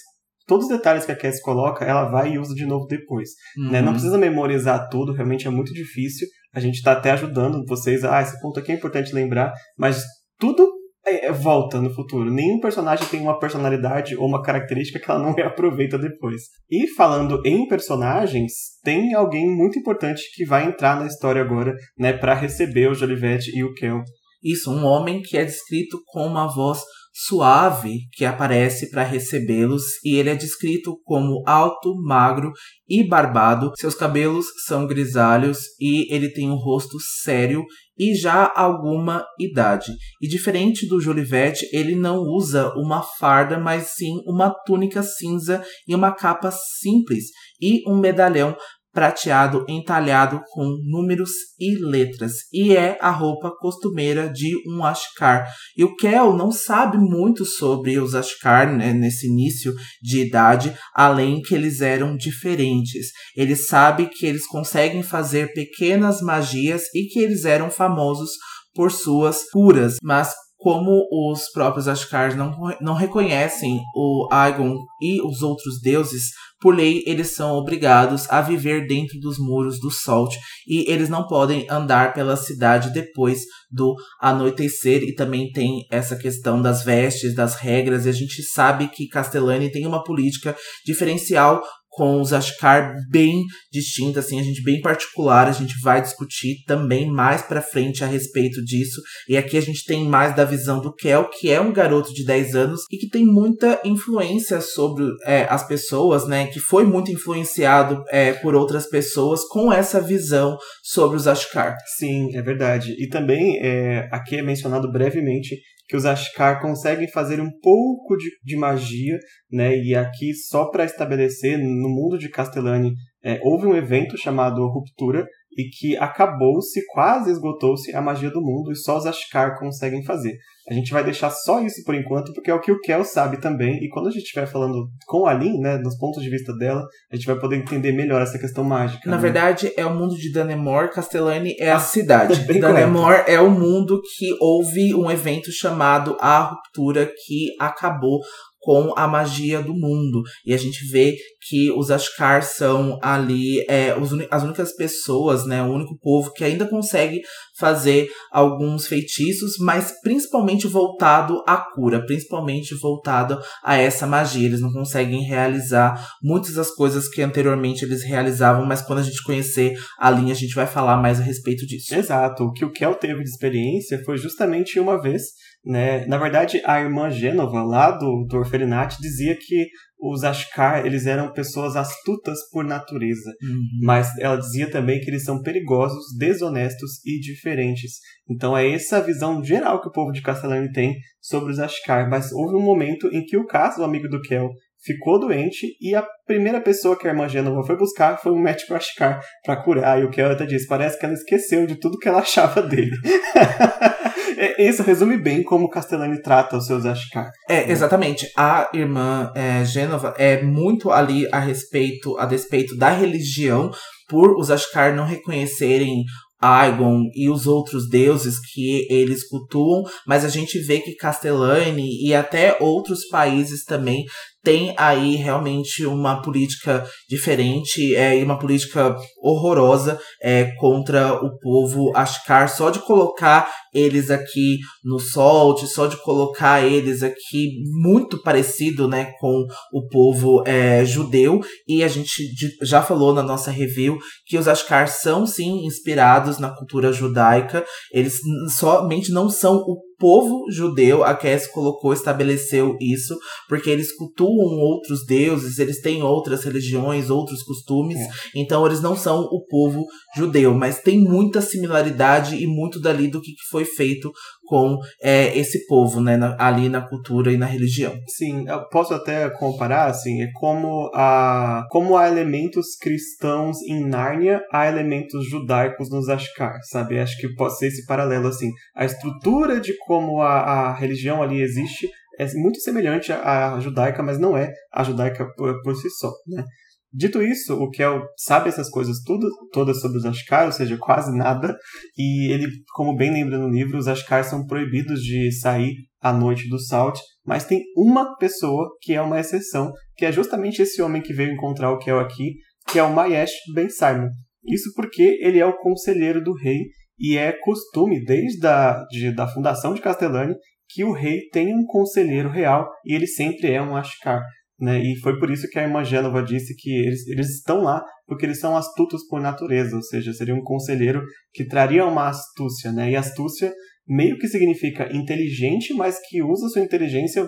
todos os detalhes que a Cassie coloca, ela vai e usa de novo depois. Uhum. Né? Não uhum. precisa memorizar tudo, realmente é muito difícil. A gente está até ajudando vocês, ah, esse ponto aqui é importante lembrar, mas tudo é, é, volta no futuro. Nenhum personagem tem uma personalidade ou uma característica que ela não reaproveita depois. E falando em personagens, tem alguém muito importante que vai entrar na história agora, né, para receber o Jolivete e o Kel Isso, um homem que é descrito com uma voz suave que aparece para recebê-los e ele é descrito como alto, magro e barbado. Seus cabelos são grisalhos e ele tem um rosto sério e já alguma idade. E diferente do Jolivete, ele não usa uma farda, mas sim uma túnica cinza e uma capa simples e um medalhão prateado entalhado com números e letras, e é a roupa costumeira de um Ashkar. E o Kel não sabe muito sobre os Ashkar né, nesse início de idade, além que eles eram diferentes. Ele sabe que eles conseguem fazer pequenas magias e que eles eram famosos por suas curas, mas como os próprios Ashkars não, não reconhecem o Aegon e os outros deuses, por lei eles são obrigados a viver dentro dos muros do Salt e eles não podem andar pela cidade depois do anoitecer. E também tem essa questão das vestes, das regras, e a gente sabe que Castellani tem uma política diferencial com os Ashkar bem distintos, assim, a gente bem particular, a gente vai discutir também mais para frente a respeito disso. E aqui a gente tem mais da visão do Kel, que é um garoto de 10 anos e que tem muita influência sobre é, as pessoas, né? Que foi muito influenciado é, por outras pessoas com essa visão sobre os Ashkar. Sim, é verdade. E também é, aqui é mencionado brevemente que os Ashkar conseguem fazer um pouco de, de magia, né? E aqui, só para estabelecer, no mundo de Castellani, é, houve um evento chamado Ruptura, e que acabou-se, quase esgotou-se a magia do mundo e só os Ashkar conseguem fazer. A gente vai deixar só isso por enquanto, porque é o que o Kel sabe também, e quando a gente estiver falando com a Lin, né, dos pontos de vista dela, a gente vai poder entender melhor essa questão mágica. Na né? verdade, é o mundo de Danemor, Castellani é a ah, cidade. Danemor é o mundo que houve um evento chamado A Ruptura, que acabou com a magia do mundo. E a gente vê que os Ashkar são ali é, os, as únicas pessoas, né, o único povo que ainda consegue fazer alguns feitiços, mas principalmente voltado à cura, principalmente voltado a essa magia. Eles não conseguem realizar muitas das coisas que anteriormente eles realizavam, mas quando a gente conhecer a linha, a gente vai falar mais a respeito disso. Exato. O que o Kel teve de experiência foi justamente uma vez né? Na verdade, a irmã Gênova, lá do, do Orfelinati, dizia que os Ashkar eles eram pessoas astutas por natureza, uhum. mas ela dizia também que eles são perigosos, desonestos e diferentes. Então é essa visão geral que o povo de Castellani tem sobre os Ashkar. Mas houve um momento em que o caso, o amigo do Kel, ficou doente e a primeira pessoa que a irmã Gênova foi buscar foi um médico Ashkar para curar. E o Kel até disse, parece que ela esqueceu de tudo que ela achava dele. É, isso resume bem como Castellani trata os seus Ashkar. É, exatamente. A irmã é, Gênova é muito ali a respeito, a despeito da religião, por os Ashkar não reconhecerem Aegon e os outros deuses que eles cultuam, mas a gente vê que Castellani e até outros países também tem aí realmente uma política diferente é, e uma política horrorosa é, contra o povo Ashkar. Só de colocar eles aqui no Salt, só de colocar eles aqui muito parecido né, com o povo é, judeu. E a gente já falou na nossa review que os Ashkar são sim inspirados na cultura judaica. Eles somente não são o povo judeu, a Cass colocou, estabeleceu isso, porque eles cultuam outros deuses, eles têm outras religiões, outros costumes, é. então eles não são o povo judeu, mas tem muita similaridade e muito dali do que foi feito com é, esse povo, né, na, ali na cultura e na religião. Sim, eu posso até comparar, assim, é como, a, como há elementos cristãos em Nárnia, há elementos judaicos nos Ashkar, sabe? Acho que pode ser esse paralelo, assim. A estrutura de como a, a religião ali existe é muito semelhante à judaica, mas não é a judaica por, por si só, né? Dito isso, o Kel sabe essas coisas tudo, todas sobre os Ashkar, ou seja, quase nada, e ele, como bem lembra no livro, os Ashkar são proibidos de sair à noite do Salt, mas tem uma pessoa que é uma exceção, que é justamente esse homem que veio encontrar o Kel aqui, que é o Mayesh Ben Simon. Isso porque ele é o conselheiro do rei, e é costume, desde a de, da fundação de Castellani, que o rei tem um conselheiro real, e ele sempre é um Ashkar. Né? E foi por isso que a irmã Gênova disse que eles, eles estão lá porque eles são astutos por natureza, ou seja, seria um conselheiro que traria uma astúcia, né? E astúcia meio que significa inteligente, mas que usa sua inteligência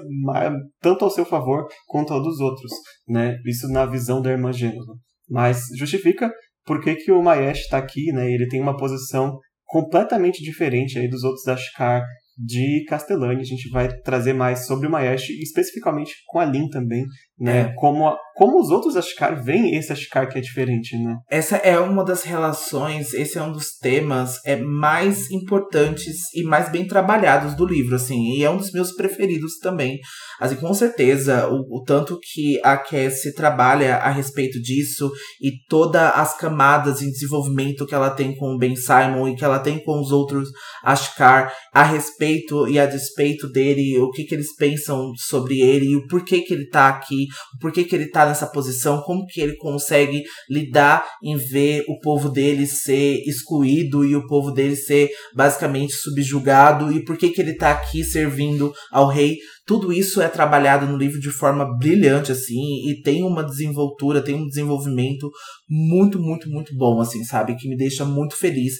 tanto ao seu favor quanto ao dos outros, né? Isso na visão da irmã Gênova. Mas justifica por que, que o Maiesh está aqui, né? Ele tem uma posição completamente diferente aí dos outros Ashkar de Castellani. A gente vai trazer mais sobre o Maiesh, especificamente com a Lin também, né? É. Como, como os outros Ashkar veem esse Ashkar que é diferente, né? Essa é uma das relações, esse é um dos temas é, mais importantes e mais bem trabalhados do livro, assim, e é um dos meus preferidos também. Assim, com certeza, o, o tanto que a Cassie trabalha a respeito disso e todas as camadas em desenvolvimento que ela tem com o Ben Simon e que ela tem com os outros Ashkar a respeito e a despeito dele, o que, que eles pensam sobre ele e o porquê que ele tá aqui, o porquê que ele tá nessa posição, como que ele consegue lidar em ver o povo dele ser excluído e o povo dele ser basicamente subjugado e por que que ele tá aqui servindo ao rei. Tudo isso é trabalhado no livro de forma brilhante, assim, e tem uma desenvoltura, tem um desenvolvimento muito, muito, muito bom, assim, sabe? Que me deixa muito feliz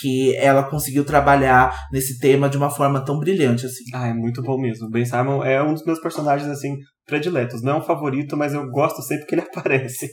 que ela conseguiu trabalhar nesse tema de uma forma tão brilhante, assim. Ah, é muito bom mesmo. Ben Simon é um dos meus personagens, assim, prediletos. Não é um favorito, mas eu gosto sempre que ele aparece.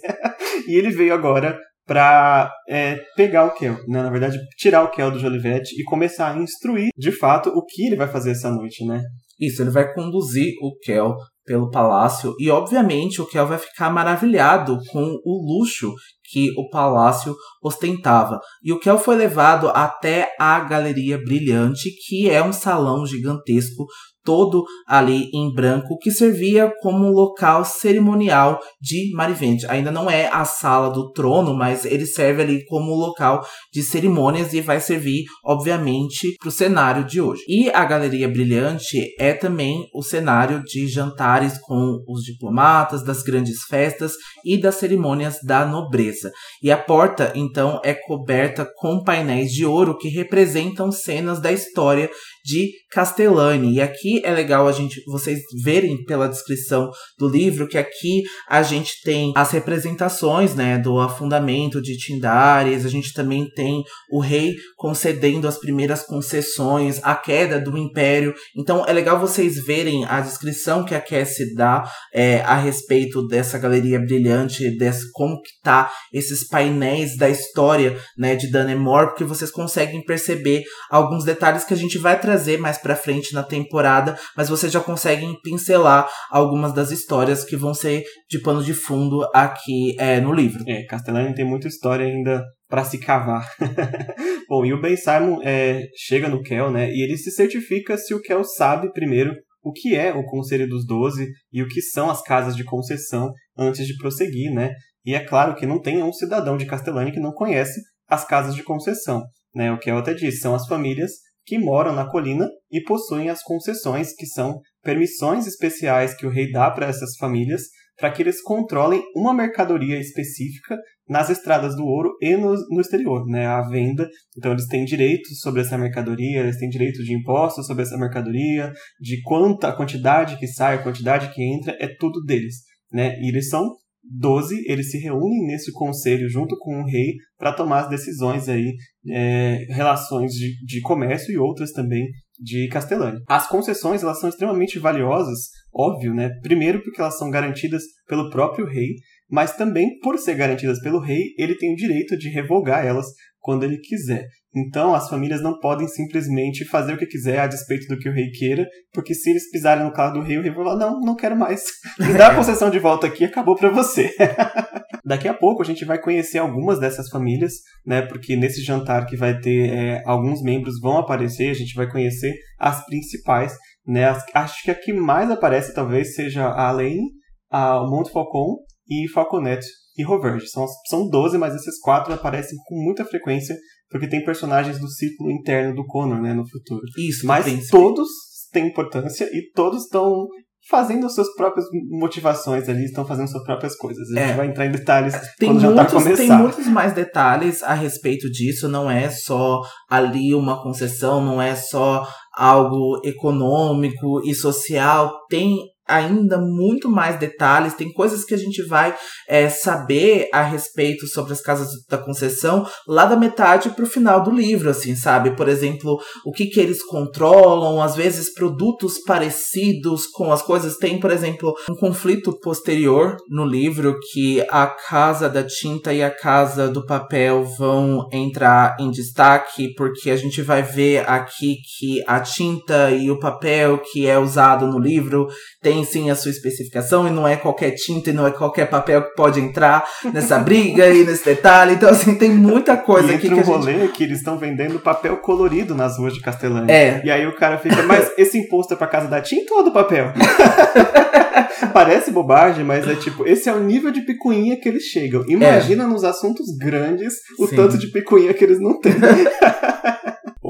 e ele veio agora para é, pegar o Kel, né? na verdade, tirar o Kel do Jolivete e começar a instruir, de fato, o que ele vai fazer essa noite, né? Isso, ele vai conduzir o Kel pelo palácio e, obviamente, o Kel vai ficar maravilhado com o luxo que o palácio ostentava. E o Kel foi levado até a Galeria Brilhante, que é um salão gigantesco todo ali em branco, que servia como local cerimonial de Marivente. Ainda não é a sala do trono, mas ele serve ali como local de cerimônias e vai servir, obviamente, para o cenário de hoje. E a Galeria Brilhante é também o cenário de jantares com os diplomatas, das grandes festas e das cerimônias da nobreza. E a porta, então, é coberta com painéis de ouro que representam cenas da história de Castellani. E aqui é legal a gente vocês verem pela descrição do livro que aqui a gente tem as representações, né, do afundamento de Tindares, a gente também tem o rei concedendo as primeiras concessões, a queda do império. Então é legal vocês verem a descrição que a Cassie dá é, a respeito dessa galeria brilhante, desse, como que tá esses painéis da história, né, de Danemore, porque vocês conseguem perceber alguns detalhes que a gente vai trazer trazer mais pra frente na temporada, mas vocês já conseguem pincelar algumas das histórias que vão ser de pano de fundo aqui é, no livro. É, Castellani tem muita história ainda para se cavar. Bom, e o Ben Simon é, chega no Kel, né? E ele se certifica se o Kel sabe primeiro o que é o Conselho dos Doze e o que são as casas de concessão antes de prosseguir, né? E é claro que não tem um cidadão de Castellani que não conhece as casas de concessão, né? O Kel até diz, são as famílias que moram na colina e possuem as concessões, que são permissões especiais que o rei dá para essas famílias para que eles controlem uma mercadoria específica nas estradas do ouro e no, no exterior, né? A venda. Então eles têm direitos sobre essa mercadoria, eles têm direito de impostos sobre essa mercadoria, de quanta quantidade que sai, a quantidade que entra, é tudo deles, né? E eles são 12, eles se reúnem nesse conselho junto com o rei para tomar as decisões aí, é, relações de, de comércio e outras também de Castellani. As concessões elas são extremamente valiosas, óbvio, né? Primeiro porque elas são garantidas pelo próprio rei, mas também por ser garantidas pelo rei, ele tem o direito de revogar elas quando ele quiser. Então, as famílias não podem simplesmente fazer o que quiser a despeito do que o rei queira, porque se eles pisarem no carro do rei, o rei vai falar: não, não quero mais. Me dá a concessão de volta aqui, acabou para você. Daqui a pouco a gente vai conhecer algumas dessas famílias, né? Porque nesse jantar que vai ter é, alguns membros vão aparecer, a gente vai conhecer as principais, né? As, acho que a que mais aparece talvez seja a Alain, a Montfaucon e Falconet e Roverge. São, são 12, mas esses quatro aparecem com muita frequência, porque tem personagens do ciclo interno do Connor, né, no futuro. Isso, mas tem, todos têm importância e todos estão fazendo suas próprias motivações ali, estão fazendo suas próprias coisas. A gente é. vai entrar em detalhes tem quando muitos, já tá começar. Tem muitos mais detalhes a respeito disso, não é só ali uma concessão, não é só algo econômico e social, tem ainda muito mais detalhes, tem coisas que a gente vai é, saber a respeito sobre as casas da concessão lá da metade pro final do livro, assim, sabe? Por exemplo, o que que eles controlam, às vezes produtos parecidos com as coisas. Tem, por exemplo, um conflito posterior no livro que a casa da tinta e a casa do papel vão entrar em destaque, porque a gente vai ver aqui que a tinta e o papel que é usado no livro tem sim a sua especificação e não é qualquer tinta e não é qualquer papel que pode entrar nessa briga e nesse detalhe. Então, assim, tem muita coisa e aqui que que um a gente... rolê que eles estão vendendo papel colorido nas ruas de Castelândia. É. E aí o cara fica, mas esse imposto é pra casa da tinta ou do papel? Parece bobagem, mas é tipo, esse é o nível de picuinha que eles chegam. Imagina nos assuntos grandes o É. Sim. tanto de picuinha que eles não têm.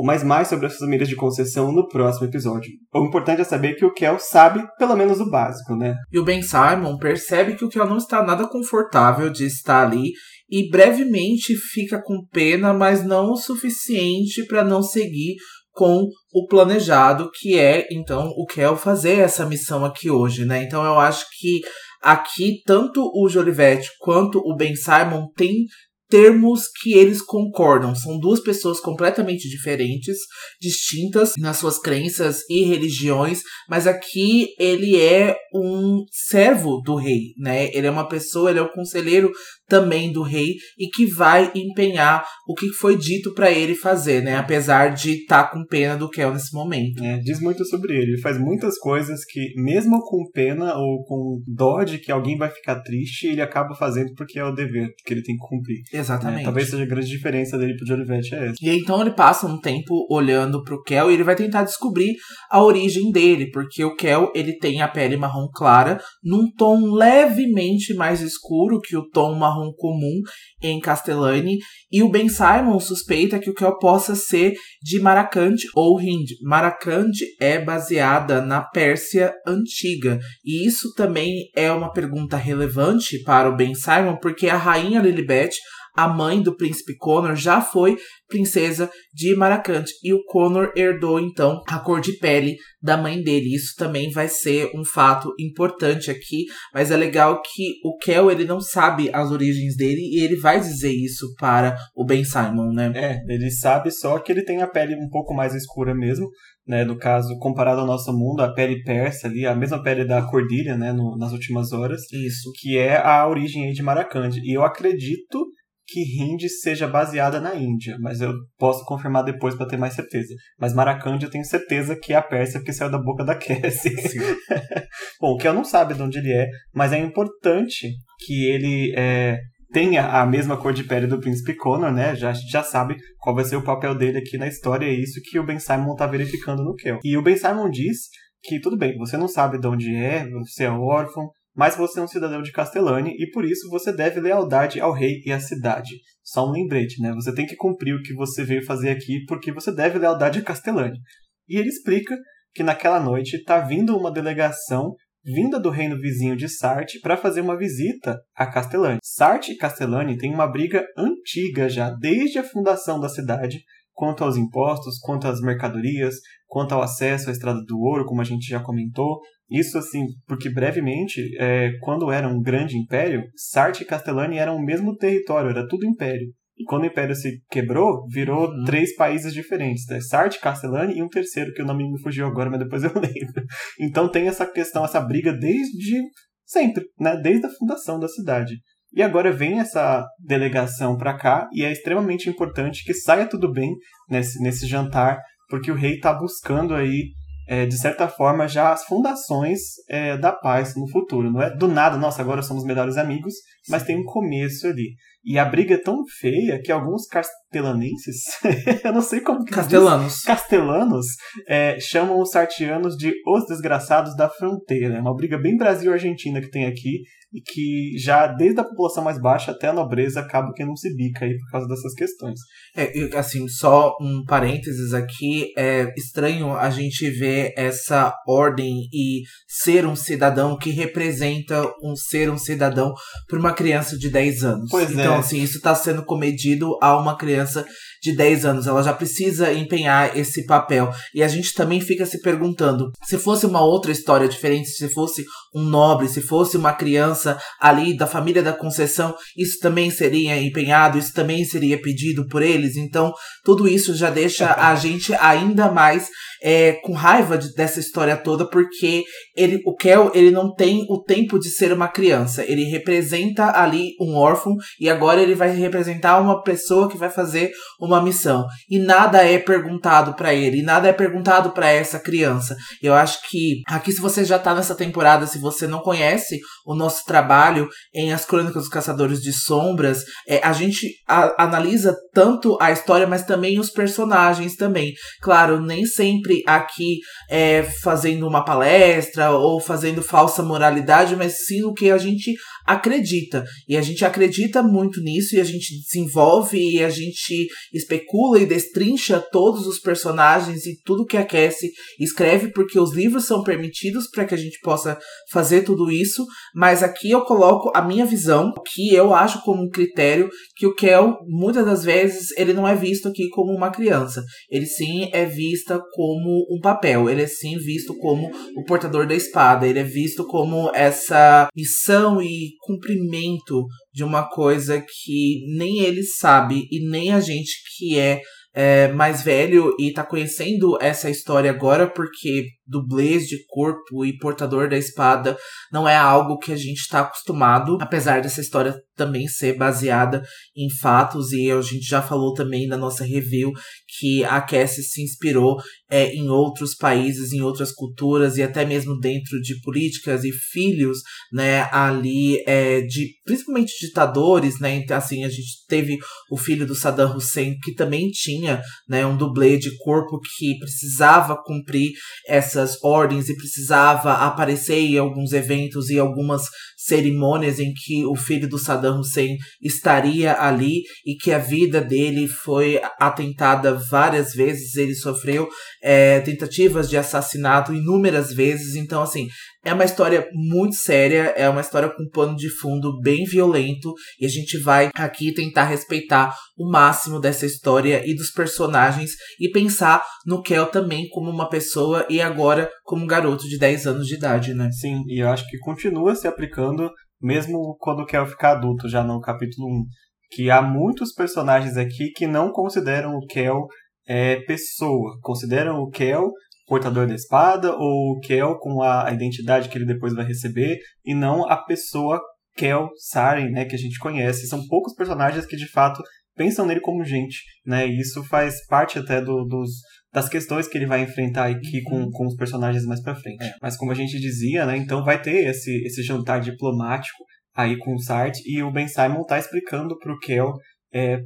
Mas mais sobre as famílias de concessão no próximo episódio. O importante é saber que o Kel sabe pelo menos o básico, né? E o Ben Simon percebe que o Kel não está nada confortável de estar ali e brevemente fica com pena, mas não o suficiente para não seguir com o planejado, que é então o Kel fazer essa missão aqui hoje, né? Então eu acho que aqui tanto o Jolivete quanto o Ben Simon têm termos que eles concordam. São duas pessoas completamente diferentes, distintas nas suas crenças e religiões, mas aqui ele é um servo do rei, né? Ele é uma pessoa, ele é o conselheiro também do rei e que vai empenhar o que foi dito para ele fazer, né? Apesar de estar com pena do Kel nesse momento. É, diz muito sobre ele. Ele faz muitas coisas que, mesmo com pena ou com dó de que alguém vai ficar triste, ele acaba fazendo porque é o dever que ele tem que cumprir. né? Exatamente. Talvez seja a grande diferença dele pro Jolivete é essa. E então ele passa um tempo olhando pro Kel e ele vai tentar descobrir a origem dele, porque o Kel ele tem a pele marrom clara num tom levemente mais escuro que o tom marrom comum em Castellani, e o Ben Simon suspeita que o Kel possa ser de Maracante ou Hind. Maracante é baseada na Pérsia antiga, e isso também é uma pergunta relevante para o Ben Simon, porque a rainha Lilibet a mãe do príncipe Connor já foi princesa de Maracante. E o Connor herdou, então, a cor de pele da mãe dele. Isso também vai ser um fato importante aqui. Mas é legal que o Kel, ele não sabe as origens dele. E ele vai dizer isso para o Ben Simon, né? É, ele sabe só que ele tem a pele um pouco mais escura mesmo, né? No caso, comparado ao nosso mundo, a pele persa ali, a mesma pele da Cordilha, né? no- nas últimas horas, Isso. que é a origem aí de Maracande. E eu acredito que Hindi seja baseada na Índia, mas eu posso confirmar depois para ter mais certeza. Mas Maracande eu tenho certeza que é a Pérsia, porque saiu da boca da Cassie. Bom, o Kel não sabe de onde ele é, mas é importante que ele é, tenha a mesma cor de pele do Príncipe Connor, né? Já, a gente já sabe qual vai ser o papel dele aqui na história, é isso que o Ben Simon tá verificando no Kel. E o Ben Simon diz que, tudo bem, você não sabe de onde é, você é órfão, mas você é um cidadão de Castellani e por isso você deve lealdade ao rei e à cidade. Só um lembrete, né? Você tem que cumprir o que você veio fazer aqui porque você deve lealdade a Castellani. E ele explica que naquela noite tá vindo uma delegação vinda do reino vizinho de Sartre para fazer uma visita a Castellani. Sartre e Castellani têm uma briga antiga já, desde a fundação da cidade, quanto aos impostos, quanto às mercadorias, quanto ao acesso à Estrada do Ouro, como a gente já comentou. Isso assim, porque brevemente, é, quando era um grande império, Sartre e Castellani eram o mesmo território, era tudo império. E quando o império se quebrou, virou Uhum. três países diferentes, né? Sartre, Castellani e um terceiro, que o nome me fugiu agora, mas depois eu lembro. Então tem essa questão, essa briga desde sempre, né? Desde a fundação da cidade. E agora vem essa delegação para cá e é extremamente importante que saia tudo bem nesse, nesse jantar, porque o rei está buscando aí, é, de certa forma, já as fundações é, da paz no futuro. Não é do nada, nossa, agora somos melhores amigos, mas tem um começo ali. E a briga é tão feia que alguns castelanenses, eu não sei como que Castelanos. Castelanos é, chamam os sartianos de os desgraçados da fronteira. É uma briga bem Brasil-Argentina que tem aqui e que já desde a população mais baixa até a nobreza acaba que não se bica aí por causa dessas questões. É, assim, só um parênteses aqui, é estranho a gente ver essa ordem e ser um cidadão que representa um ser um cidadão para uma criança de 10 anos. Pois então, Não, sim, isso tá sendo comedido a uma criança de 10 anos. Ela já precisa empenhar esse papel. E a gente também fica se perguntando: se fosse uma outra história diferente, se fosse um nobre, se fosse uma criança ali da família da Conceição, isso também seria empenhado, isso também seria pedido por eles. Então, tudo isso já deixa a gente ainda mais é, com raiva de, dessa história toda, porque ele, o Kel ele não tem o tempo de ser uma criança. Ele representa ali um órfão e agora ele vai representar uma pessoa que vai fazer uma missão. E nada é perguntado para ele, e nada é perguntado para essa criança. Eu acho que aqui, se você já tá nessa temporada, se você não conhece o nosso trabalho em As Crônicas dos Caçadores de Sombras, é, a gente a, analisa tanto a história, mas também os personagens também. Claro, nem sempre aqui é, fazendo uma palestra ou fazendo falsa moralidade, mas sim no que a gente acredita. E a gente acredita muito nisso e a gente desenvolve e a gente especula e destrincha todos os personagens e tudo que aquece escreve porque os livros são permitidos para que a gente possa fazer tudo isso, mas aqui eu coloco a minha visão, que eu acho como um critério que o Kel, muitas das vezes, ele não é visto aqui como uma criança. Ele sim é vista como um papel, ele é sim visto como o portador da espada, ele é visto como essa missão e cumprimento de uma coisa que nem ele sabe e nem a gente que é, é mais velho e tá conhecendo essa história agora porque dublês de corpo e portador da espada não é algo que a gente está acostumado, apesar dessa história também ser baseada em fatos e a gente já falou também na nossa review que a Cassie se inspirou é, em outros países, em outras culturas e até mesmo dentro de políticas e filhos, né, ali é, de principalmente ditadores, né, então, assim a gente teve o filho do Saddam Hussein que também tinha, né, um dublê de corpo que precisava cumprir essa ordens e precisava aparecer em alguns eventos e algumas cerimônias em que o filho do Saddam Hussein estaria ali e que a vida dele foi atentada várias vezes, ele sofreu é, tentativas de assassinato inúmeras vezes, então assim, é uma história muito séria, é uma história com um pano de fundo bem violento, e a gente vai aqui tentar respeitar o máximo dessa história e dos personagens e pensar no Kel também como uma pessoa e agora como um garoto de 10 anos de idade, né? Sim, e eu acho que continua se aplicando mesmo quando Kel ficar adulto, já no capítulo 1. Que há muitos personagens aqui que não consideram o Kel é, pessoa, consideram o Kel portador da espada ou o Kel com a, a identidade que ele depois vai receber e não a pessoa Kel Saren, né, que a gente conhece. São poucos personagens que de fato pensam nele como gente, né? E isso faz parte até do, dos, das questões que ele vai enfrentar aqui com, com os personagens mais para frente. É. Mas como a gente dizia, né, então vai ter esse, esse jantar diplomático aí com o Sart e o Ben Simon tá explicando pro Kel é,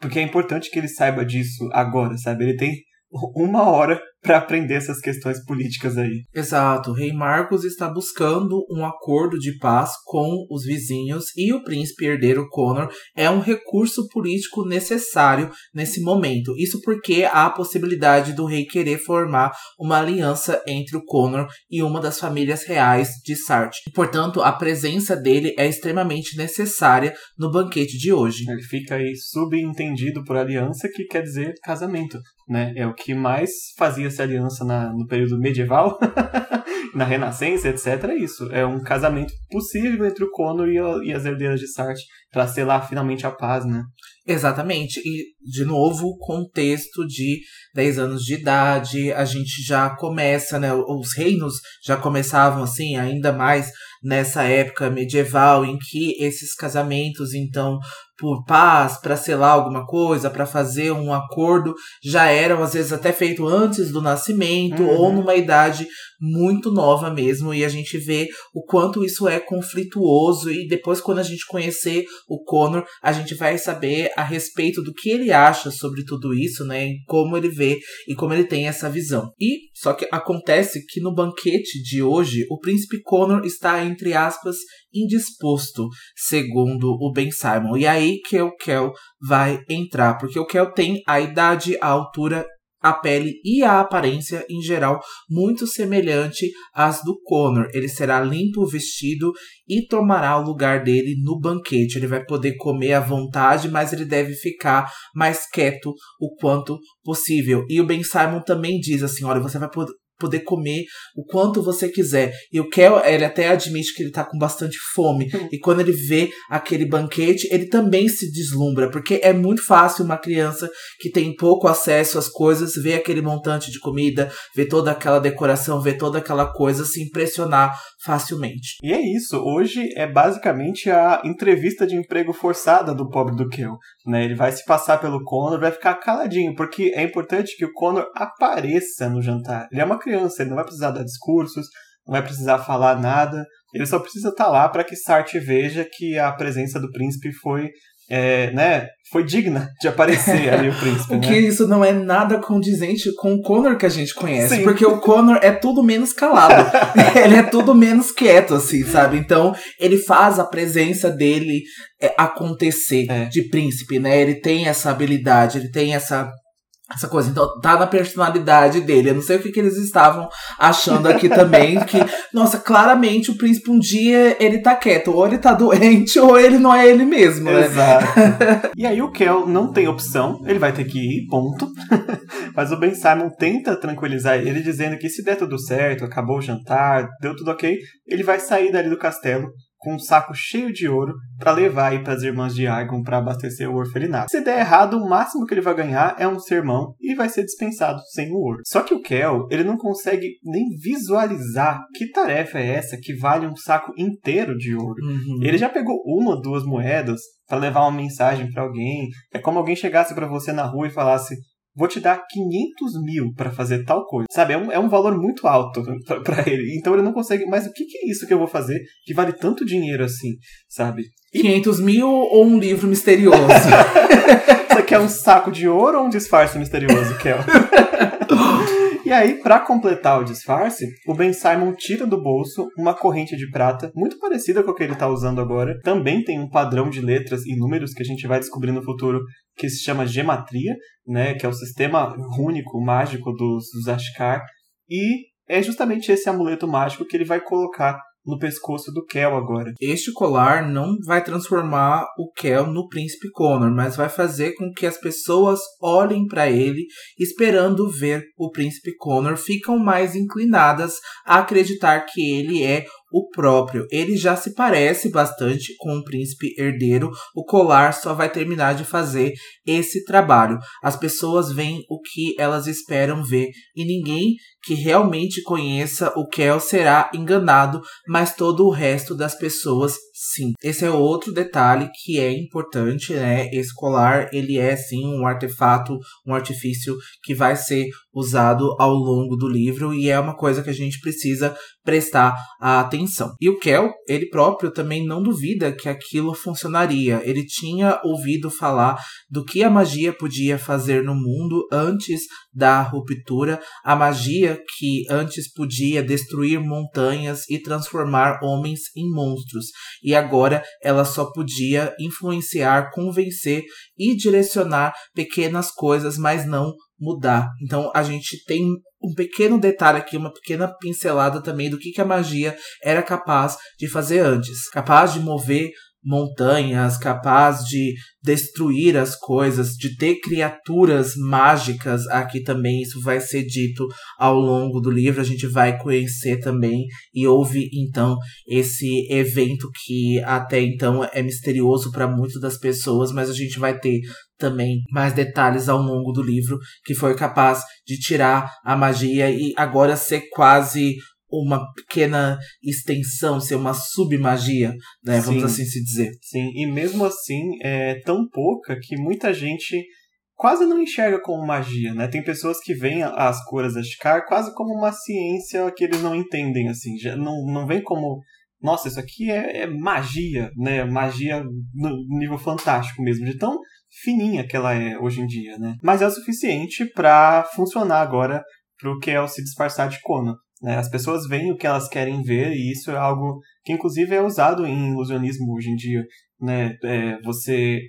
porque é importante que ele saiba disso agora, sabe? Ele tem uma hora para aprender essas questões políticas aí. Exato. O rei Marcos está buscando um acordo de paz com os vizinhos e o príncipe herdeiro Conor é um recurso político necessário nesse momento. Isso porque há a possibilidade do rei querer formar uma aliança entre o Conor e uma das famílias reais de Sartre. Portanto, a presença dele é extremamente necessária no banquete de hoje. Ele fica aí subentendido por aliança, que quer dizer casamento, né? É o que mais fazia essa aliança na, no período medieval, na Renascença, etc. É isso. É um casamento possível entre o Conor e, e as herdeiras de Sartre para selar finalmente a paz, né? Exatamente. E, de novo, contexto de 10 anos de idade, a gente já começa, né? Os reinos já começavam assim, ainda mais nessa época medieval em que esses casamentos, então, por paz, para selar alguma coisa, para fazer um acordo, já eram às vezes até feito antes do nascimento uhum. ou numa idade muito nova mesmo, e a gente vê o quanto isso é conflituoso e depois quando a gente conhecer o Connor, a gente vai saber a respeito do que ele acha sobre tudo isso, né, e como ele vê e como ele tem essa visão. E só que acontece que no banquete de hoje, o príncipe Connor está entre aspas indisposto, segundo o Ben Simon. E aí que o Kel vai entrar, porque o Kel tem a idade, a altura a pele e a aparência em geral muito semelhante às do Connor. Ele será limpo, vestido e tomará o lugar dele no banquete. Ele vai poder comer à vontade, mas ele deve ficar mais quieto o quanto possível. E o Ben Simon também diz assim: olha, você vai poder comer o quanto você quiser. E o Kel, ele até admite que ele tá com bastante fome. Uhum. E quando ele vê aquele banquete, ele também se deslumbra, porque é muito fácil uma criança que tem pouco acesso às coisas ver aquele montante de comida, ver toda aquela decoração, ver toda aquela coisa, se impressionar facilmente. E é isso, hoje é basicamente a entrevista de emprego forçada do pobre do Kel. Né? Ele vai se passar pelo Connor, vai ficar caladinho, porque é importante que o Connor apareça no jantar. Ele é uma criança, ele não vai precisar dar discursos, não vai precisar falar nada, ele só precisa estar tá lá para que Sartre veja que a presença do príncipe foi é, né, foi digna de aparecer ali o príncipe. o que né? isso não é nada condizente com o Connor que a gente conhece. Sim. Porque o Connor é tudo menos calado. ele é tudo menos quieto, assim, sabe? Então, ele faz a presença dele é, acontecer é. de príncipe, né? Ele tem essa habilidade, ele tem essa essa coisa, então tá na personalidade dele. Eu não sei o que, que eles estavam achando aqui também. Que, nossa, claramente o príncipe um dia ele tá quieto, ou ele tá doente, ou ele não é ele mesmo, né? Exato. e aí o Kel não tem opção, ele vai ter que ir, ponto. Mas o Ben Simon tenta tranquilizar ele, dizendo que se der tudo certo, acabou o jantar, deu tudo ok, ele vai sair dali do castelo com um saco cheio de ouro para levar aí para as irmãs de Argon para abastecer o orfelinato. Se der errado, o máximo que ele vai ganhar é um sermão e vai ser dispensado sem o ouro. Só que o Kel, ele não consegue nem visualizar que tarefa é essa que vale um saco inteiro de ouro. Uhum. Ele já pegou uma, duas moedas para levar uma mensagem para alguém. É como alguém chegasse para você na rua e falasse: vou te dar 500 mil para fazer tal coisa. Sabe, é um, é um valor muito alto para ele. Então ele não consegue. Mas o que, que é isso que eu vou fazer que vale tanto dinheiro assim, sabe? E... 500 mil ou um livro misterioso? Você quer um saco de ouro ou um disfarce misterioso, Kel? E aí, para completar o disfarce, o Ben Simon tira do bolso uma corrente de prata, muito parecida com a que ele está usando agora. Também tem um padrão de letras e números que a gente vai descobrir no futuro que se chama gematria, né, que é o sistema único, mágico dos, dos Ashkar. E é justamente esse amuleto mágico que ele vai colocar no pescoço do Kel agora. Este colar não vai transformar o Kel no príncipe Connor, mas vai fazer com que as pessoas olhem para ele esperando ver o príncipe Connor, ficam mais inclinadas a acreditar que ele é o próprio. Ele já se parece bastante com o príncipe herdeiro. O colar só vai terminar de fazer esse trabalho. As pessoas veem o que elas esperam ver e ninguém que realmente conheça o Kel será enganado, mas todo o resto das pessoas sim. Esse é outro detalhe que é importante, né? Esse colar, ele é sim um artefato, um artifício que vai ser usado ao longo do livro e é uma coisa que a gente precisa prestar atenção. E o Kel, ele próprio também não duvida que aquilo funcionaria. Ele tinha ouvido falar do que a magia podia fazer no mundo antes da ruptura, a magia que antes podia destruir montanhas e transformar homens em monstros, e agora ela só podia influenciar, convencer e direcionar pequenas coisas, mas não mudar. Então a gente tem um pequeno detalhe aqui, uma pequena pincelada também do que, que a magia era capaz de fazer antes. Capaz de mover montanhas, capaz de destruir as coisas, de ter criaturas mágicas aqui também. Isso vai ser dito ao longo do livro, a gente vai conhecer também. E houve então esse evento que até então é misterioso para muitas das pessoas, mas a gente vai ter também mais detalhes ao longo do livro que foi capaz de tirar a magia e agora ser quase uma pequena extensão, ser uma submagia, né? Vamos sim, assim se dizer. Sim, e mesmo assim é tão pouca que muita gente quase não enxerga como magia, né? Tem pessoas que veem as curas da Shikar quase como uma ciência que eles não entendem, assim. Já não, não vem como, nossa, isso aqui é, é magia, né? Magia no nível fantástico mesmo, de tão fininha que ela é hoje em dia, né? Mas é o suficiente para funcionar agora pro Kel se disfarçar de Conan. Né? As pessoas veem o que elas querem ver e isso é algo que inclusive é usado em ilusionismo hoje em dia. Né? É, você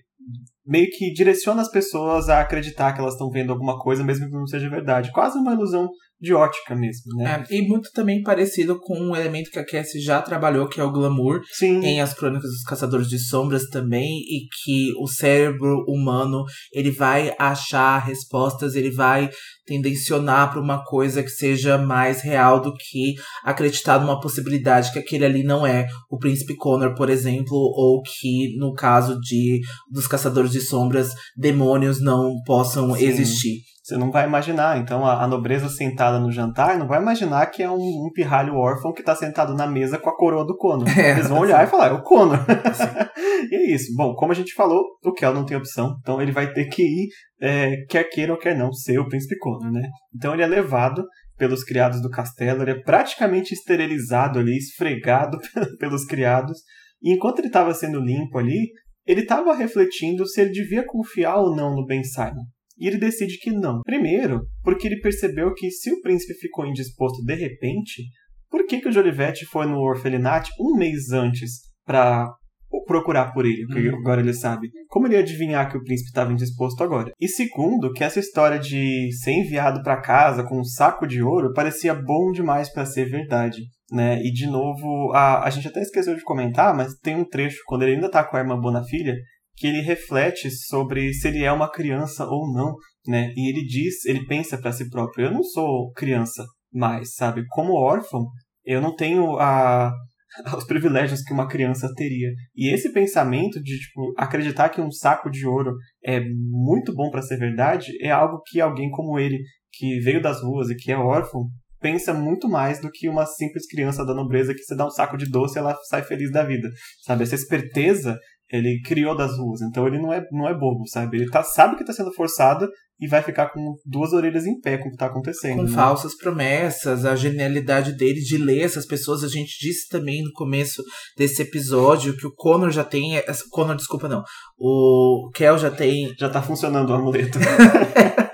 meio que direciona as pessoas a acreditar que elas estão vendo alguma coisa, mesmo que não seja verdade. Quase uma ilusão de ótica mesmo, né? É, e muito também parecido com um elemento que a Cassie já trabalhou, que é o glamour, Sim. em As Crônicas dos Caçadores de Sombras também, e que o cérebro humano, ele vai achar respostas, ele vai tendencionar para uma coisa que seja mais real do que acreditar numa possibilidade que aquele ali não é o príncipe Connor, por exemplo, ou que no caso de dos caçadores de sombras, demônios não possam Sim. existir. Você não vai imaginar. Então, a, a nobreza sentada no jantar não vai imaginar que é um, um pirralho órfão que está sentado na mesa com a coroa do Conor. É, Eles vão olhar e falar, é o Conor. e é isso. Bom, como a gente falou, o Kel não tem opção. Então, ele vai ter que ir, é, quer queira ou quer não, ser o príncipe Conor, né? Então, ele é levado pelos criados do castelo. Ele é praticamente esterilizado ali, esfregado pelos criados. E enquanto ele estava sendo limpo ali, ele estava refletindo se ele devia confiar ou não no Ben Simon. E ele decide que não. Primeiro, porque ele percebeu que se o príncipe ficou indisposto de repente, por que, que o Jolivete foi no orfelinato um mês antes para procurar por ele, que Uhum. agora ele sabe. Como ele ia adivinhar que o príncipe estava indisposto agora? E segundo, que essa história de ser enviado para casa com um saco de ouro parecia bom demais para ser verdade. Né? E de novo, a, a gente até esqueceu de comentar, mas tem um trecho quando ele ainda tá com a irmã Bonafilha que ele reflete sobre se ele é uma criança ou não, né? E ele diz, ele pensa para si próprio: eu não sou criança mais, sabe? Como órfão, eu não tenho a os privilégios que uma criança teria. E esse pensamento de tipo, acreditar que um saco de ouro é muito bom para ser verdade é algo que alguém como ele, que veio das ruas e que é órfão, pensa muito mais do que uma simples criança da nobreza que você dá um saco de doce e ela sai feliz da vida. Sabe? Essa esperteza ele criou das ruas, então ele não é, não é bobo, sabe? Ele tá, sabe que tá sendo forçado e vai ficar com duas orelhas em pé com o que tá acontecendo. com né? falsas promessas, a genialidade dele de ler essas pessoas. A gente disse também no começo desse episódio que o Connor já tem. Connor, desculpa, não. O Kel já tem. Já tá funcionando o amuleto.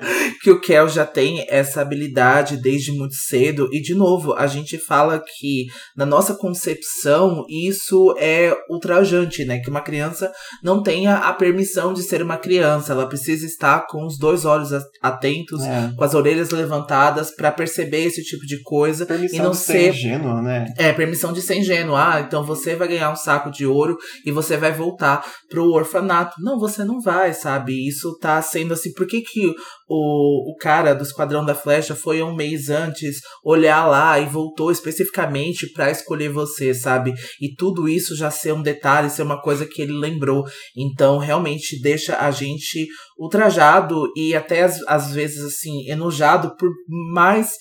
que o Kel já tem essa habilidade desde muito cedo. E, de novo, a gente fala que, na nossa concepção, isso é ultrajante, né? Que uma criança não tenha a permissão de ser uma criança. Ela precisa estar com os dois olhos atentos, É. com as orelhas levantadas, para perceber esse tipo de coisa. Permissão E não de ser ser- ingênuo, né? É, permissão de ser ingênuo. Ah, então você vai ganhar um saco de ouro e você vai voltar pro orfanato. Não, você não vai, sabe? Isso tá sendo assim. Por que, que o, o cara do Esquadrão da Flecha foi um mês antes olhar lá e voltou especificamente pra escolher você, sabe? E tudo isso já ser um detalhe, ser uma coisa que ele lembrou. Então, realmente deixa a gente ultrajado e até às vezes assim, enojado por mais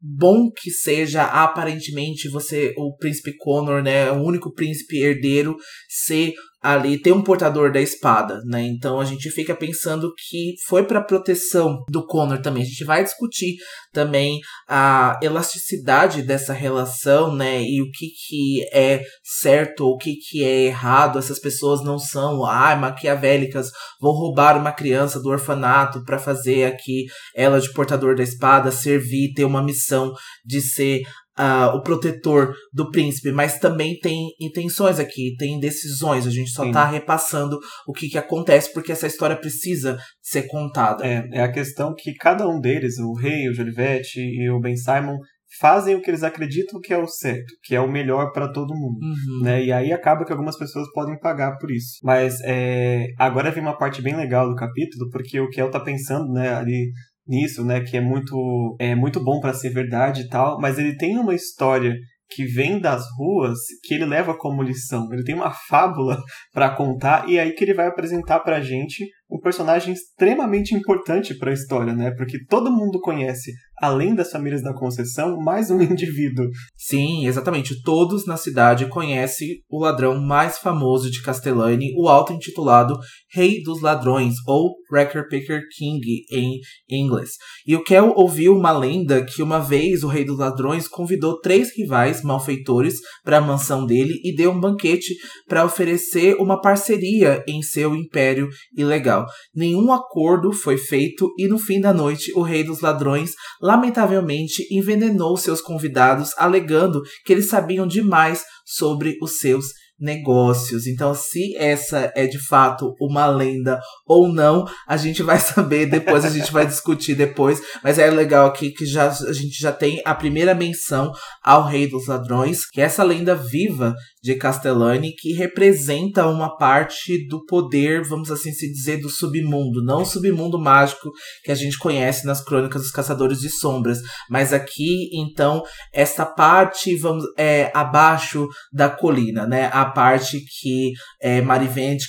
bom que seja aparentemente você o príncipe Connor, né, o único príncipe herdeiro ser ali ter um portador da espada, né? Então a gente fica pensando que foi para proteção do Connor também. A gente vai discutir também a elasticidade dessa relação, né? E o que que é certo, o que que é errado. Essas pessoas não são, ah, maquiavélicas, vou roubar uma criança do orfanato para fazer aqui ela de portador da espada servir, ter uma missão de ser ah, o protetor do príncipe, mas também tem intenções aqui, tem decisões. A gente só Sim. tá repassando o que, que acontece porque essa história precisa ser contada. É, é a questão que cada um deles, o rei, o Jolivete e o Ben Simon, fazem o que eles acreditam que é o certo, que é o melhor para todo mundo. Uhum. Né? E aí acaba que algumas pessoas podem pagar por isso. Mas é, agora vem uma parte bem legal do capítulo, porque o Kel tá pensando né, ali nisso, né, que é muito, é muito bom para ser verdade e tal, mas ele tem uma história que vem das ruas que ele leva como lição. Ele tem uma fábula para contar e aí que ele vai apresentar pra gente um personagem extremamente importante para a história, né? Porque todo mundo conhece, além das famílias da Conceição, mais um indivíduo. Sim, exatamente. Todos na cidade conhecem o ladrão mais famoso de Castellani, o auto-intitulado Rei dos Ladrões, ou Wrecker Picker King em inglês. E o Kel ouviu uma lenda que uma vez o Rei dos Ladrões convidou três rivais malfeitores para a mansão dele e deu um banquete para oferecer uma parceria em seu império ilegal. Nenhum acordo foi feito e no fim da noite o Rei dos Ladrões lamentavelmente envenenou seus convidados, alegando que eles sabiam demais sobre os seus negócios. Então, se essa é de fato uma lenda ou não, a gente vai saber depois, a gente vai discutir depois. Mas é legal aqui que já, a gente já tem a primeira menção ao Rei dos Ladrões, que é essa lenda viva de Castellani que representa uma parte do poder, vamos assim se dizer, do submundo, não o submundo mágico que a gente conhece nas crônicas dos Caçadores de Sombras, mas aqui então essa parte vamos é abaixo da colina, né? A parte que é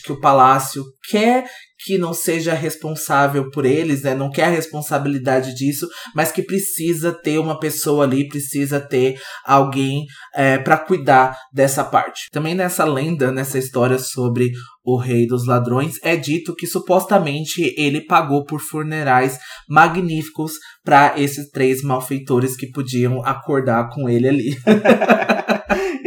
que o palácio quer que não seja responsável por eles, né? Não quer a responsabilidade disso, mas que precisa ter uma pessoa ali, precisa ter alguém é, para cuidar dessa parte. Também nessa lenda, nessa história sobre o rei dos ladrões, é dito que supostamente ele pagou por funerais magníficos para esses três malfeitores que podiam acordar com ele ali.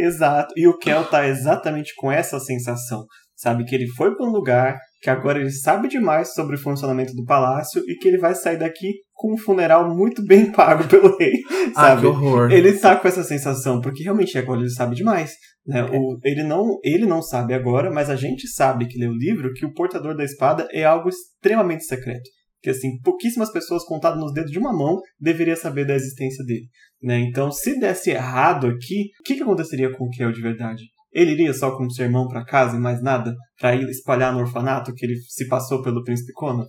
Exato. E o Kel tá exatamente com essa sensação. Sabe que ele foi para um lugar que agora ele sabe demais sobre o funcionamento do palácio e que ele vai sair daqui com um funeral muito bem pago pelo rei, sabe? Ah, que horror. Ele tá com essa sensação, porque realmente agora ele sabe demais. Né? O, ele, não, ele não sabe agora, mas a gente sabe que lê o livro que o portador da espada é algo extremamente secreto. Que assim, pouquíssimas pessoas contadas nos dedos de uma mão deveriam saber da existência dele. Né? Então, se desse errado aqui, o que, que aconteceria com o Kel de verdade? Ele iria só com o sermão para casa e mais nada? Para ir espalhar no orfanato que ele se passou pelo príncipe Conan?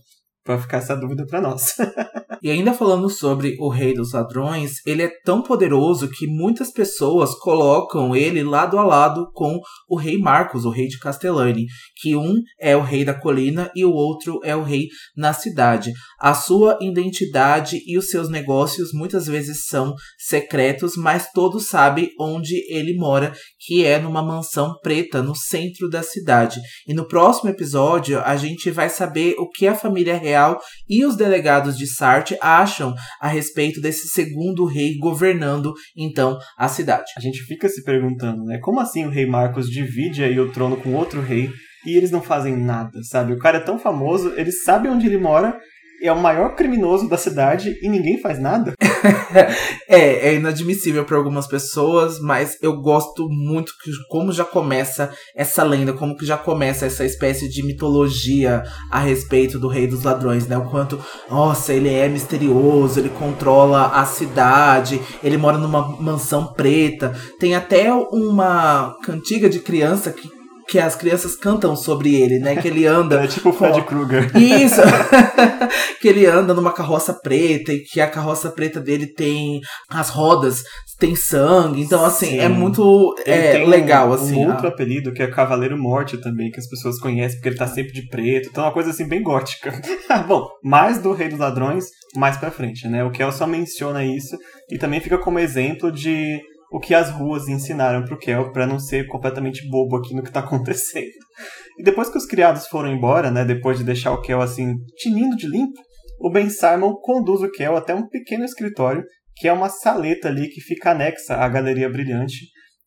Vai ficar essa dúvida para nós. e ainda falando sobre o Rei dos Ladrões, ele é tão poderoso que muitas pessoas colocam ele lado a lado com o Rei Marcos, o Rei de Castellani, que um é o Rei da colina e o outro é o Rei na cidade. A sua identidade e os seus negócios muitas vezes são secretos, mas todos sabem onde ele mora, que é numa mansão preta no centro da cidade. E no próximo episódio a gente vai saber o que a família real Real e os delegados de Sartre acham a respeito desse segundo rei governando então a cidade. A gente fica se perguntando, né? Como assim o rei Marcos divide aí o trono com outro rei e eles não fazem nada, sabe? O cara é tão famoso, eles sabem onde ele mora é o maior criminoso da cidade e ninguém faz nada? é, é inadmissível para algumas pessoas, mas eu gosto muito que como já começa essa lenda, como que já começa essa espécie de mitologia a respeito do Rei dos Ladrões, né? O quanto, nossa, ele é misterioso, ele controla a cidade, ele mora numa mansão preta. Tem até uma cantiga de criança que que as crianças cantam sobre ele, né? Que ele anda. É tipo o Fred Krueger. Isso! que ele anda numa carroça preta e que a carroça preta dele tem as rodas, tem sangue. Então, assim, Sim. é muito é, legal, um, assim. Um outro apelido que é Cavaleiro Morte também, que as pessoas conhecem porque ele tá sempre de preto. Então, é uma coisa assim bem gótica. Bom, mais do Rei dos Ladrões, mais pra frente, né? O Kel só menciona isso e também fica como exemplo de o que as ruas ensinaram pro Kel para não ser completamente bobo aqui no que tá acontecendo. E depois que os criados foram embora, né, depois de deixar o Kel assim tinindo de limpo, o Ben Simon conduz o Kel até um pequeno escritório, que é uma saleta ali que fica anexa à galeria brilhante,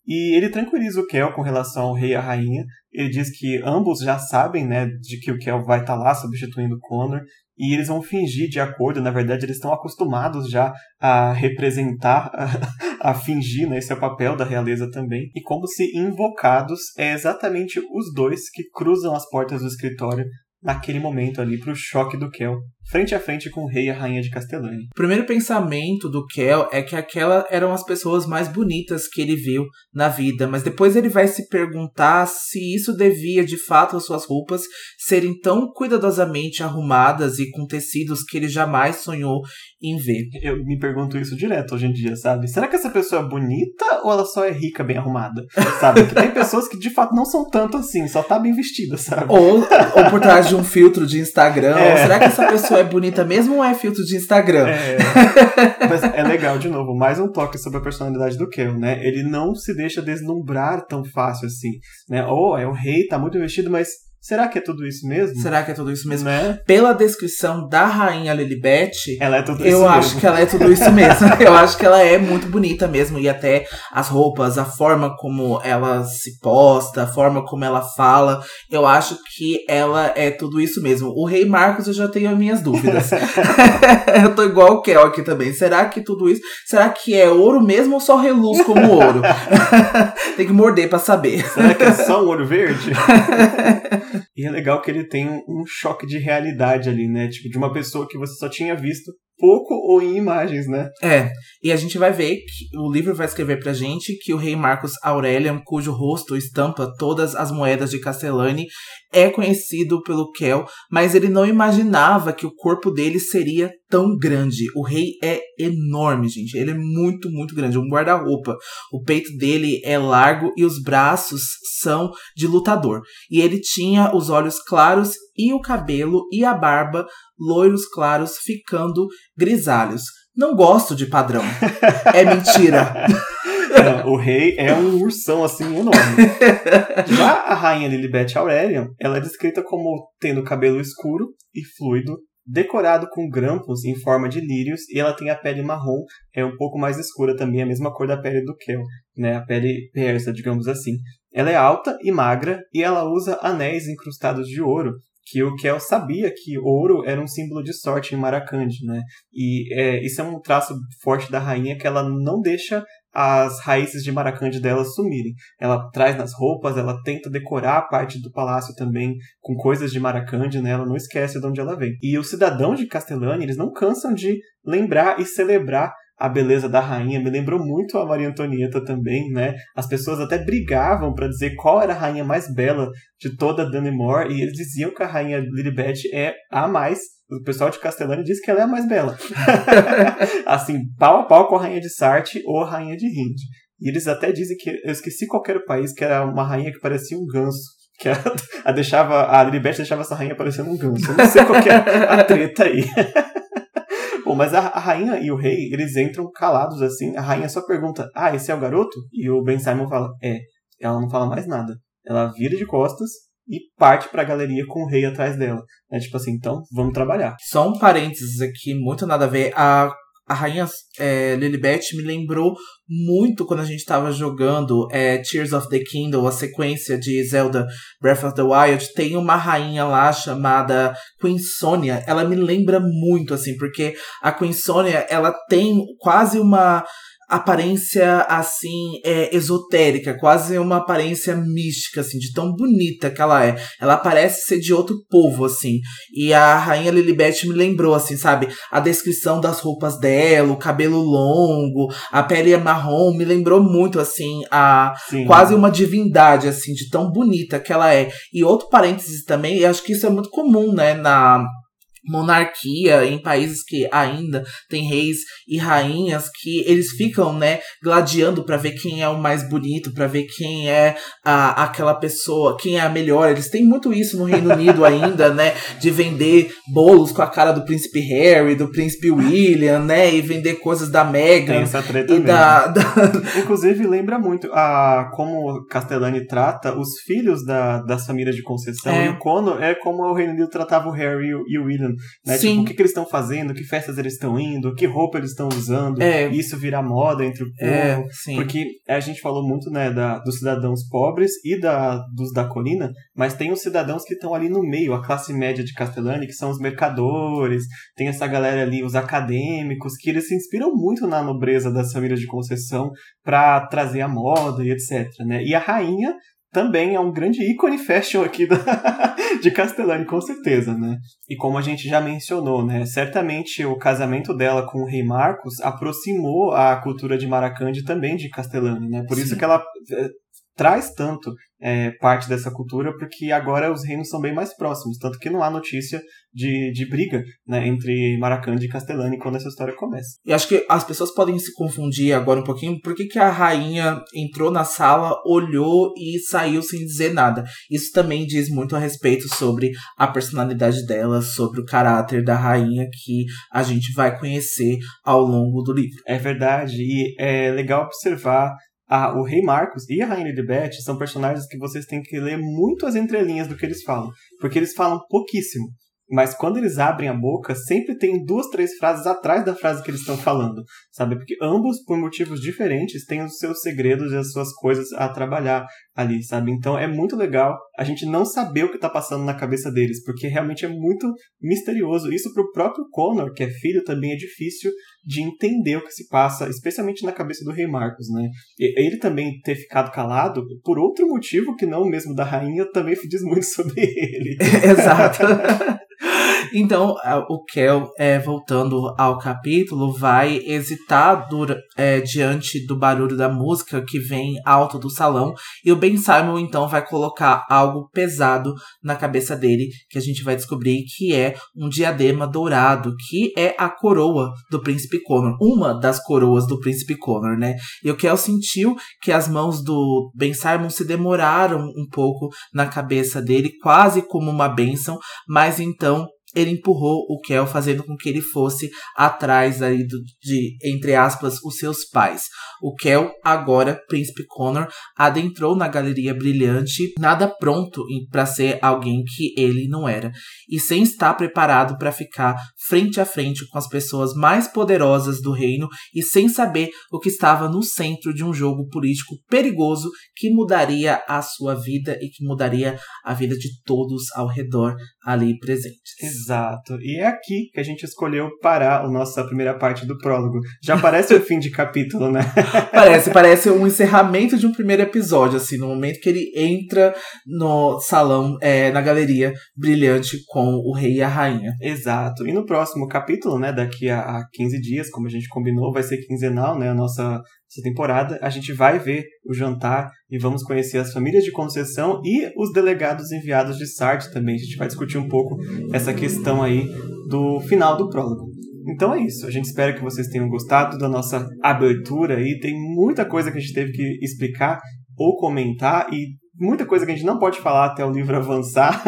e ele tranquiliza o Kel com relação ao rei e à rainha. Ele diz que ambos já sabem, né, de que o Kel vai estar tá lá substituindo o Connor e eles vão fingir de acordo, na verdade eles estão acostumados já a representar, a, a fingir, né, esse é o papel da realeza também, e como se invocados é exatamente os dois que cruzam as portas do escritório naquele momento ali para o choque do Kel frente a frente com o rei e a rainha de Castelânia. O primeiro pensamento do Kel é que aquelas eram as pessoas mais bonitas que ele viu na vida, mas depois ele vai se perguntar se isso devia de fato às suas roupas serem tão cuidadosamente arrumadas e com tecidos que ele jamais sonhou em ver. Eu me pergunto isso direto hoje em dia, sabe? Será que essa pessoa é bonita ou ela só é rica, bem arrumada? Sabe? Que tem pessoas que de fato não são tanto assim, só tá bem vestida, sabe? Ou, ou por trás de um filtro de Instagram. É. Será que essa pessoa é bonita mesmo ou é filtro de Instagram? É. Mas é legal, de novo, mais um toque sobre a personalidade do Kel, né? Ele não se deixa deslumbrar tão fácil assim, né? Ou oh, é o rei, tá muito vestido, mas será que é tudo isso mesmo? Será que é tudo isso mesmo? Né? Pela descrição da rainha Lilibet, Ela é tudo isso eu acho mesmo. que ela é tudo isso mesmo. eu acho que ela é muito bonita mesmo. E até as roupas, a forma como ela se posta, a forma como ela fala. Eu acho que ela é tudo isso mesmo. O Rei Marcos eu já tenho as minhas dúvidas. eu tô igual o Kel aqui também. Será que tudo isso. Será que é ouro mesmo ou só reluz como ouro? Tem que morder pra saber. Será que é só um olho verde? E é legal que ele tem um, choque de realidade ali, né? Tipo, de uma pessoa que você só tinha visto pouco ou em imagens, né? É, e a gente vai ver que o livro vai escrever pra gente que o rei Marcos Aurelian, cujo rosto estampa todas as moedas de Castellani, é conhecido pelo Kel, mas ele não imaginava que o corpo dele seria tão grande. O rei é enorme, gente. Ele é muito, muito grande. Um guarda-roupa. O peito dele é largo e os braços são de lutador. E ele tinha os olhos claros e o cabelo e a barba loiros claros ficando grisalhos. Não gosto de padrão. É mentira. Não, o rei é um ursão, assim, enorme. Já a rainha Lilibet Aurelian, ela é descrita como tendo cabelo escuro e fluido, decorado com grampos em forma de lírios, e ela tem a pele marrom, é um pouco mais escura também, a mesma cor da pele do Kel, né? A pele persa, digamos assim. Ela é alta e magra, e ela usa anéis incrustados de ouro, que o Kel sabia que ouro era um símbolo de sorte em Maracande, né? E é, isso é um traço forte da rainha que ela não deixa as raízes de Maracande dela sumirem. Ela traz nas roupas, ela tenta decorar a parte do palácio também com coisas de Maracande, né? Ela não esquece de onde ela vem. E os cidadãos de Castellani, eles não cansam de lembrar e celebrar a beleza da rainha. Me lembrou muito a Maria Antonieta também, né? As pessoas até brigavam para dizer qual era a rainha mais bela de toda Dunnemore e eles diziam que a rainha Lilibet é a mais. O pessoal de Castellani diz que ela é a mais bela. assim, pau a pau com a rainha de Sartre ou a rainha de Hind. E eles até dizem que eu esqueci qual era o país que era uma rainha que parecia um ganso. Que a, a deixava, a Lilibet deixava essa rainha parecendo um ganso. Eu não sei qual que é a treta aí. Bom, mas a, a, rainha e o rei, eles entram calados assim. A rainha só pergunta: Ah, esse é o garoto? E o Ben Simon fala: É. Ela não fala mais nada. Ela vira de costas e parte pra galeria com o rei atrás dela. É tipo assim, então vamos trabalhar. Só um parênteses aqui, muito nada a ver. A, a rainha é, Lilibet me lembrou muito quando a gente tava jogando é, Tears of the Kingdom, a sequência de Zelda Breath of the Wild. Tem uma rainha lá chamada Queen Sonia. Ela me lembra muito, assim, porque a Queen Sonia, ela tem quase uma aparência assim é, esotérica, quase uma aparência mística assim, de tão bonita que ela é. Ela parece ser de outro povo assim. E a rainha Lilibet me lembrou assim, sabe? A descrição das roupas dela, o cabelo longo, a pele marrom, me lembrou muito assim a Sim. quase uma divindade assim, de tão bonita que ela é. E outro parênteses também, e acho que isso é muito comum, né, na monarquia em países que ainda tem reis e rainhas que eles ficam, né, gladiando para ver quem é o mais bonito, para ver quem é a, aquela pessoa, quem é a melhor. Eles têm muito isso no Reino Unido ainda, né, de vender bolos com a cara do príncipe Harry, do príncipe William, né, e vender coisas da Meghan essa treta e mesmo. da, da Inclusive, lembra muito a como Castellani trata os filhos da, das famílias de concessão. É. E o Conor é como o Reino Unido tratava o Harry e o William. Né? Sim. Tipo, o que, que eles estão fazendo, que festas eles estão indo, que roupa eles estão usando. É. Isso vira moda entre o povo. é, sim. Porque a gente falou muito né, da, dos cidadãos pobres e da, dos da colina, mas tem os cidadãos que estão ali no meio, a classe média de Castellani, que são os mercadores, tem essa galera ali, os acadêmicos, que eles se inspiram muito na nobreza das famílias de concessão para trazer a moda e etc. Né? E a rainha também é um grande ícone fashion aqui da, de Castellani, com certeza, né? E como a gente já mencionou, né? Certamente o casamento dela com o rei Marcos aproximou a cultura de Maracande também de Castellani, né? Por isso Sim. que ela eh, traz tanto eh, parte dessa cultura, porque agora os reinos são bem mais próximos, tanto que não há notícia de, de briga né, entre Maracande e Castellani quando essa história começa. E acho que as pessoas podem se confundir agora um pouquinho. Por que, que a rainha entrou na sala, olhou e saiu sem dizer nada? Isso também diz muito a respeito sobre a personalidade dela, sobre o caráter da rainha que a gente vai conhecer ao longo do livro. É verdade, e é legal observar a, o Rei Marcos e a Rainha Elizabeth são personagens que vocês têm que ler muito as entrelinhas do que eles falam, porque eles falam pouquíssimo. Mas quando eles abrem a boca, sempre tem duas, três frases atrás da frase que eles estão falando, sabe? Porque ambos, por motivos diferentes, têm os seus segredos e as suas coisas a trabalhar ali, sabe? Então é muito legal a gente não saber o que está passando na cabeça deles, porque realmente é muito misterioso. Isso para o próprio Connor, que é filho, também é difícil de entender o que se passa, especialmente na cabeça do Rei Marcos, né? Ele também ter ficado calado por outro motivo que não o mesmo da rainha também diz muito sobre ele. Exato. Então, o Kel, é, voltando ao capítulo, vai hesitar dura, é, diante do barulho da música que vem alto do salão. E o Ben Simon, então, vai colocar algo pesado na cabeça dele, que a gente vai descobrir que é um diadema dourado, que é a coroa do Príncipe Connor. Uma das coroas do Príncipe Connor, né? E o Kel sentiu que as mãos do Ben Simon se demoraram um pouco na cabeça dele, quase como uma bênção, mas então ele empurrou o Kel, fazendo com que ele fosse atrás aí do, de, entre aspas, os seus pais. O Kel, agora príncipe Connor, adentrou na galeria brilhante, nada pronto para ser alguém que ele não era, e sem estar preparado para ficar frente a frente com as pessoas mais poderosas do reino e sem saber o que estava no centro de um jogo político perigoso que mudaria a sua vida e que mudaria a vida de todos ao redor ali presentes. Exato. E é aqui que a gente escolheu parar a nossa primeira parte do prólogo. Já parece o fim de capítulo, né? parece, parece um encerramento de um primeiro episódio, assim, no momento que ele entra no salão, é, na galeria brilhante com o rei e a rainha. Exato. E no próximo capítulo, né, daqui a, a 15 dias, como a gente combinou, vai ser quinzenal, né, a nossa essa temporada, a gente vai ver o jantar e vamos conhecer as famílias de concessão e os delegados enviados de Sartre também. A gente vai discutir um pouco essa questão aí do final do prólogo. Então é isso. A gente espera que vocês tenham gostado da nossa abertura aí. Tem muita coisa que a gente teve que explicar ou comentar e muita coisa que a gente não pode falar até o livro avançar.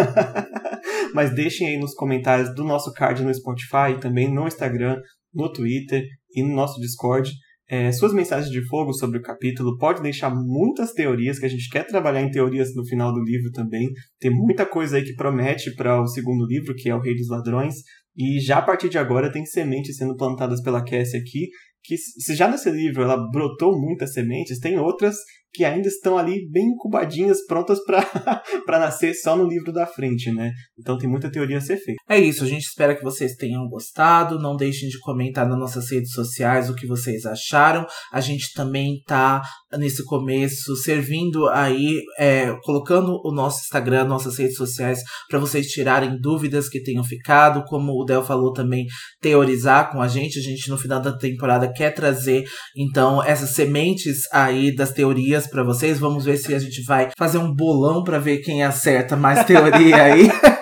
Mas deixem aí nos comentários do nosso card no Spotify, também no Instagram, no Twitter e no nosso Discord é, suas mensagens de fogo sobre o capítulo. Pode deixar muitas teorias, que a gente quer trabalhar em teorias no final do livro também. Tem muita coisa aí que promete para o segundo livro, que é O Rei dos Ladrões. E já a partir de agora tem sementes sendo plantadas pela Cassie aqui, que se já nesse livro ela brotou muitas sementes, tem outras que ainda estão ali bem incubadinhas, prontas para nascer só no livro da frente, né? Então tem muita teoria a ser feita. É isso, a gente espera que vocês tenham gostado. Não deixem de comentar nas nossas redes sociais o que vocês acharam. A gente também tá nesse começo servindo aí, é, colocando o nosso Instagram, nossas redes sociais, para vocês tirarem dúvidas que tenham ficado. Como o Del falou também, teorizar com a gente. A gente no final da temporada quer trazer então essas sementes aí das teorias teorias para vocês. Vamos ver se a gente vai fazer um bolão para ver quem acerta mais teoria aí.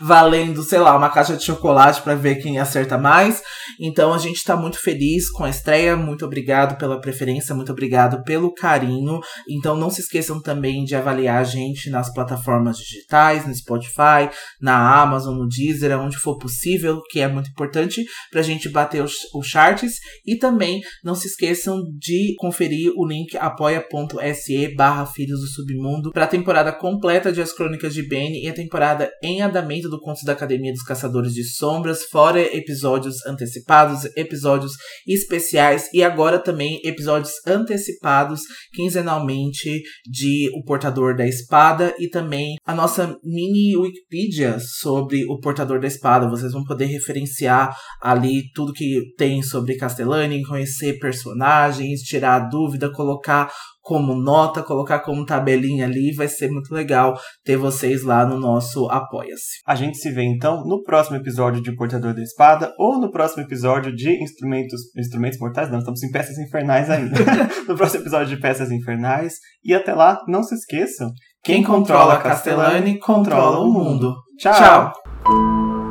valendo, sei lá, uma caixa de chocolate para ver quem acerta mais. Então a gente está muito feliz com a estreia. Muito obrigado pela preferência, muito obrigado pelo carinho. Então não se esqueçam também de avaliar a gente nas plataformas digitais, no Spotify, na Amazon, no Deezer, onde for possível, que é muito importante para a gente bater os, os charts. E também não se esqueçam de conferir o link apoia.se barra Filhos do Submundo para a temporada completa de As Crônicas de Bane e a temporada em andamento do Contos da Academia dos Caçadores de Sombras, fora episódios antecipados, episódios especiais e agora também episódios antecipados quinzenalmente de O Portador da Espada e também a nossa mini Wikipedia sobre O Portador da Espada. Vocês vão poder referenciar ali tudo que tem sobre Castellani, conhecer personagens, tirar dúvida, colocar como nota, colocar como tabelinha ali, vai ser muito legal ter vocês lá no nosso Apoia-se. A gente se vê então no próximo episódio de Portador da Espada ou no próximo episódio de Instrumentos, Instrumentos Mortais, não, estamos em Peças Infernais ainda. no próximo episódio de Peças Infernais e até lá, não se esqueçam, quem controla Castellani controla o mundo. Tchau. Tchau.